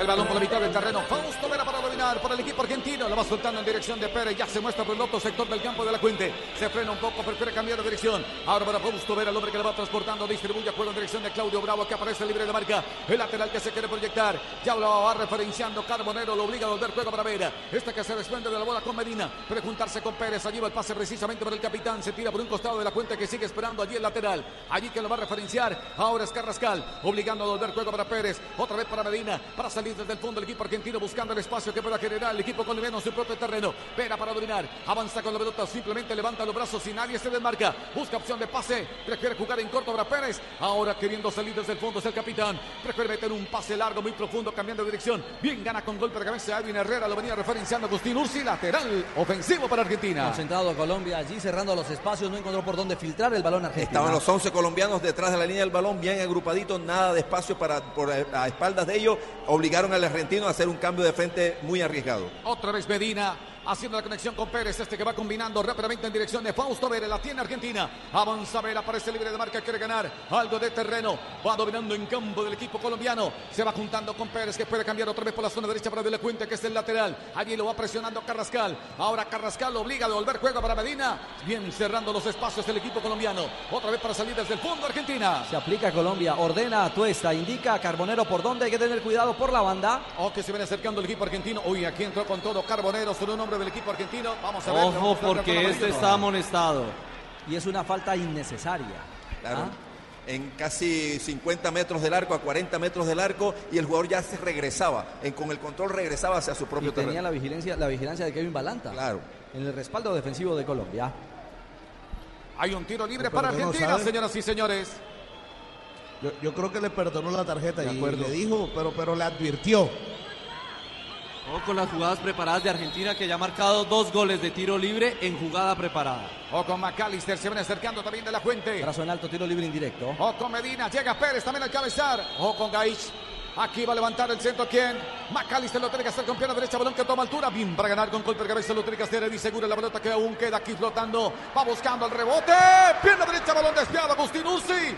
Speaker 16: El balón por la mitad del terreno. Fausto Vera para dominar por el equipo argentino. Lo va soltando en dirección de Pérez. Ya se muestra por el otro sector del campo de la Cuente. Se frena un poco, prefiere cambiar de dirección. Ahora para Fausto Vera, el hombre que lo va transportando. Distribuye juego en dirección de Claudio Bravo, que aparece libre de marca. El lateral que se quiere proyectar. Ya lo va referenciando Carbonero. Lo obliga a volver juego para Vera. Este que se desprende de la bola con Medina. Puede juntarse con Pérez. Allí va el pase precisamente para el capitán. Se tira por un costado de la Cuente que sigue esperando allí el lateral. Allí que lo va a referenciar. Ahora es Carrascal. Obligando a volver juego para Pérez. Otra vez para Medina. Para salir desde el fondo el equipo argentino buscando el espacio que pueda generar el equipo colombiano en su propio terreno. Vera para dominar. Avanza con la pelota. Simplemente levanta los brazos y nadie se desmarca. Busca opción de pase. Prefiere jugar en corto para Pérez. Ahora queriendo salir desde el fondo es el capitán. Prefiere meter un pase largo, muy profundo, cambiando de dirección. Bien gana con golpe de cabeza Edwin Herrera. Lo venía referenciando Agustín Ursi. Lateral ofensivo para Argentina.
Speaker 8: Concentrado Colombia allí cerrando los espacios. No encontró por dónde filtrar el balón argentino.
Speaker 10: Estaban los 11 colombianos detrás de la línea del balón, bien agrupaditos, nada de espacio para por a espaldas de ellos. Obligaron al argentino a hacer un cambio de frente muy arriesgado.
Speaker 16: Otra vez Medina. Haciendo la conexión con Pérez, este que va combinando rápidamente en dirección de Fausto Vera, la tiene Argentina. Avanza Vera, aparece libre de marca, quiere ganar algo de terreno. Va dominando en campo del equipo colombiano. Se va juntando con Pérez, que puede cambiar otra vez por la zona derecha para Cuente, que es el lateral. Allí lo va presionando Carrascal. Ahora Carrascal lo obliga a devolver juego para Medina. Bien cerrando los espacios el equipo colombiano. Otra vez para salir desde el fondo Argentina.
Speaker 8: Se aplica Colombia, ordena, tuesta, indica a Carbonero por dónde hay que tener cuidado por la banda.
Speaker 16: O que se viene acercando el equipo argentino. Uy, aquí entró con todo Carbonero, solo un hombre del equipo argentino. Vamos a ver.
Speaker 9: Ojo, porque este está amonestado.
Speaker 8: Y es una falta innecesaria.
Speaker 10: Claro.
Speaker 8: ¿Ah?
Speaker 10: En casi 50 metros del arco, a 40 metros del arco, y el jugador ya se regresaba, en- con el control regresaba hacia su propio
Speaker 8: Y tenía
Speaker 10: terreno.
Speaker 8: la vigilancia, la vigilancia de Kevin Balanta.
Speaker 10: Claro.
Speaker 8: En el respaldo defensivo de Colombia.
Speaker 16: Hay un tiro libre
Speaker 11: Pero
Speaker 16: para
Speaker 11: no
Speaker 16: Argentina, señoras y señores.
Speaker 11: Yo, yo creo que le perdonó la tarjeta
Speaker 9: De
Speaker 11: y
Speaker 9: acuerdo.
Speaker 11: le dijo, pero, pero le advirtió.
Speaker 9: Ojo con las jugadas preparadas de Argentina que ya ha marcado dos goles de tiro libre en jugada preparada.
Speaker 16: O con McAllister se viene acercando también de la fuente.
Speaker 8: Brazo en alto, tiro libre indirecto.
Speaker 16: O con Medina, llega Pérez también al cabezar. O con Gaich. Aquí va a levantar el centro. ¿Quién? McAllister lo tiene que hacer con pierna derecha. Balón que toma altura. Bien para ganar con golpe de cabeza. Lo tiene que hacer. Eddie Segura. La pelota que aún queda aquí flotando. Va buscando el rebote. Pierna derecha. Balón desviado. Agustín Ursi.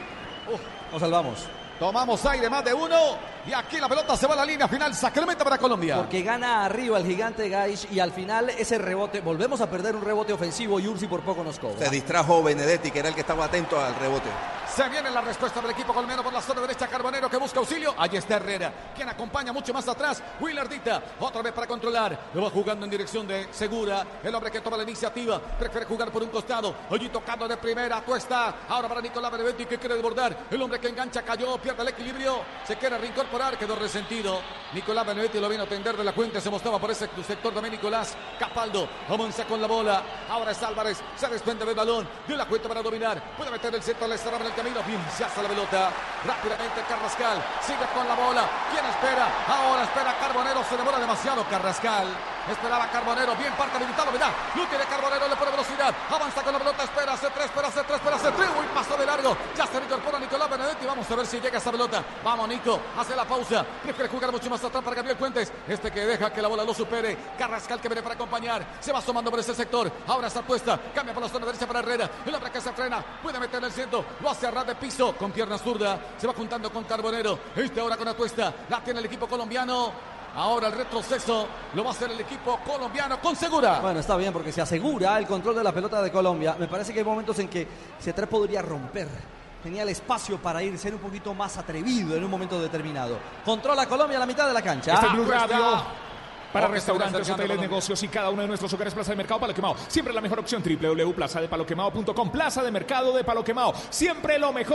Speaker 8: Nos salvamos.
Speaker 16: Tomamos aire más de uno. Y aquí la pelota se va a la línea final. Sacramento para Colombia.
Speaker 8: Porque gana arriba el gigante Gaish y al final ese rebote, volvemos a perder un rebote ofensivo y Ursi por poco nos cobra.
Speaker 10: Se distrajo Benedetti, que era el que estaba atento al rebote.
Speaker 16: Se viene la respuesta del equipo colombiano por la zona derecha. Carbonero que busca auxilio. Allí está Herrera, quien acompaña mucho más atrás. Willardita, otra vez para controlar. Lo va jugando en dirección de Segura. El hombre que toma la iniciativa. Prefiere jugar por un costado. Allí tocando de primera. Tuesta. Ahora para Nicolás Benedetti que quiere desbordar. El hombre que engancha cayó, pierde el equilibrio. Se quiere quedó resentido. Nicolás Benedetti lo vino a tender de la cuenta. Se mostraba por ese sector también Nicolás Capaldo. Avanza con la bola. Ahora es Álvarez. Se desprende del balón. De la cuenta para dominar. Puede meter el centro. Le cerraba en el camino. Bien, se hace la pelota. Rápidamente Carrascal. Sigue con la bola. ¿Quién espera? Ahora espera Carbonero. Se demora demasiado Carrascal. Esperaba Carbonero. Bien parte. Mirá. Lo tiene Carbonero. Le pone velocidad. Avanza con la pelota. Espera. C3. Espera C3. Espera C3. Largo. Ya se incorpora Nicolás Benedetti. Vamos a ver si llega esa pelota. Vamos, Nico. Hace la pausa. Prefiere jugar mucho más atrás para Gabriel Fuentes. Este que deja que la bola lo supere. Carrascal que viene para acompañar. Se va asomando por ese sector. Ahora está puesta. Cambia por la zona derecha para Herrera. El hombre que se frena. Puede meter el centro. Lo hace a ras de piso. Con pierna zurda. Se va juntando con Carbonero. Este ahora con Atuesta. La tiene el equipo colombiano. Ahora el retroceso lo va a hacer el equipo colombiano con segura.
Speaker 8: Bueno, está bien porque se asegura el control de la pelota de Colombia. Me parece que hay momentos en que C3 podría romper. Tenía el espacio para ir, ser un poquito más atrevido en un momento determinado. Controla Colombia a la mitad de la cancha.
Speaker 5: Este es Blue Radio. Para
Speaker 16: Porque
Speaker 5: restaurantes, hoteles, negocios y cada uno de nuestros hogares Plaza de Mercado Palo Quemado. Siempre la mejor opción www.plazadepaloquemado.com. Plaza de Mercado de Palo Quemado. Siempre lo mejor.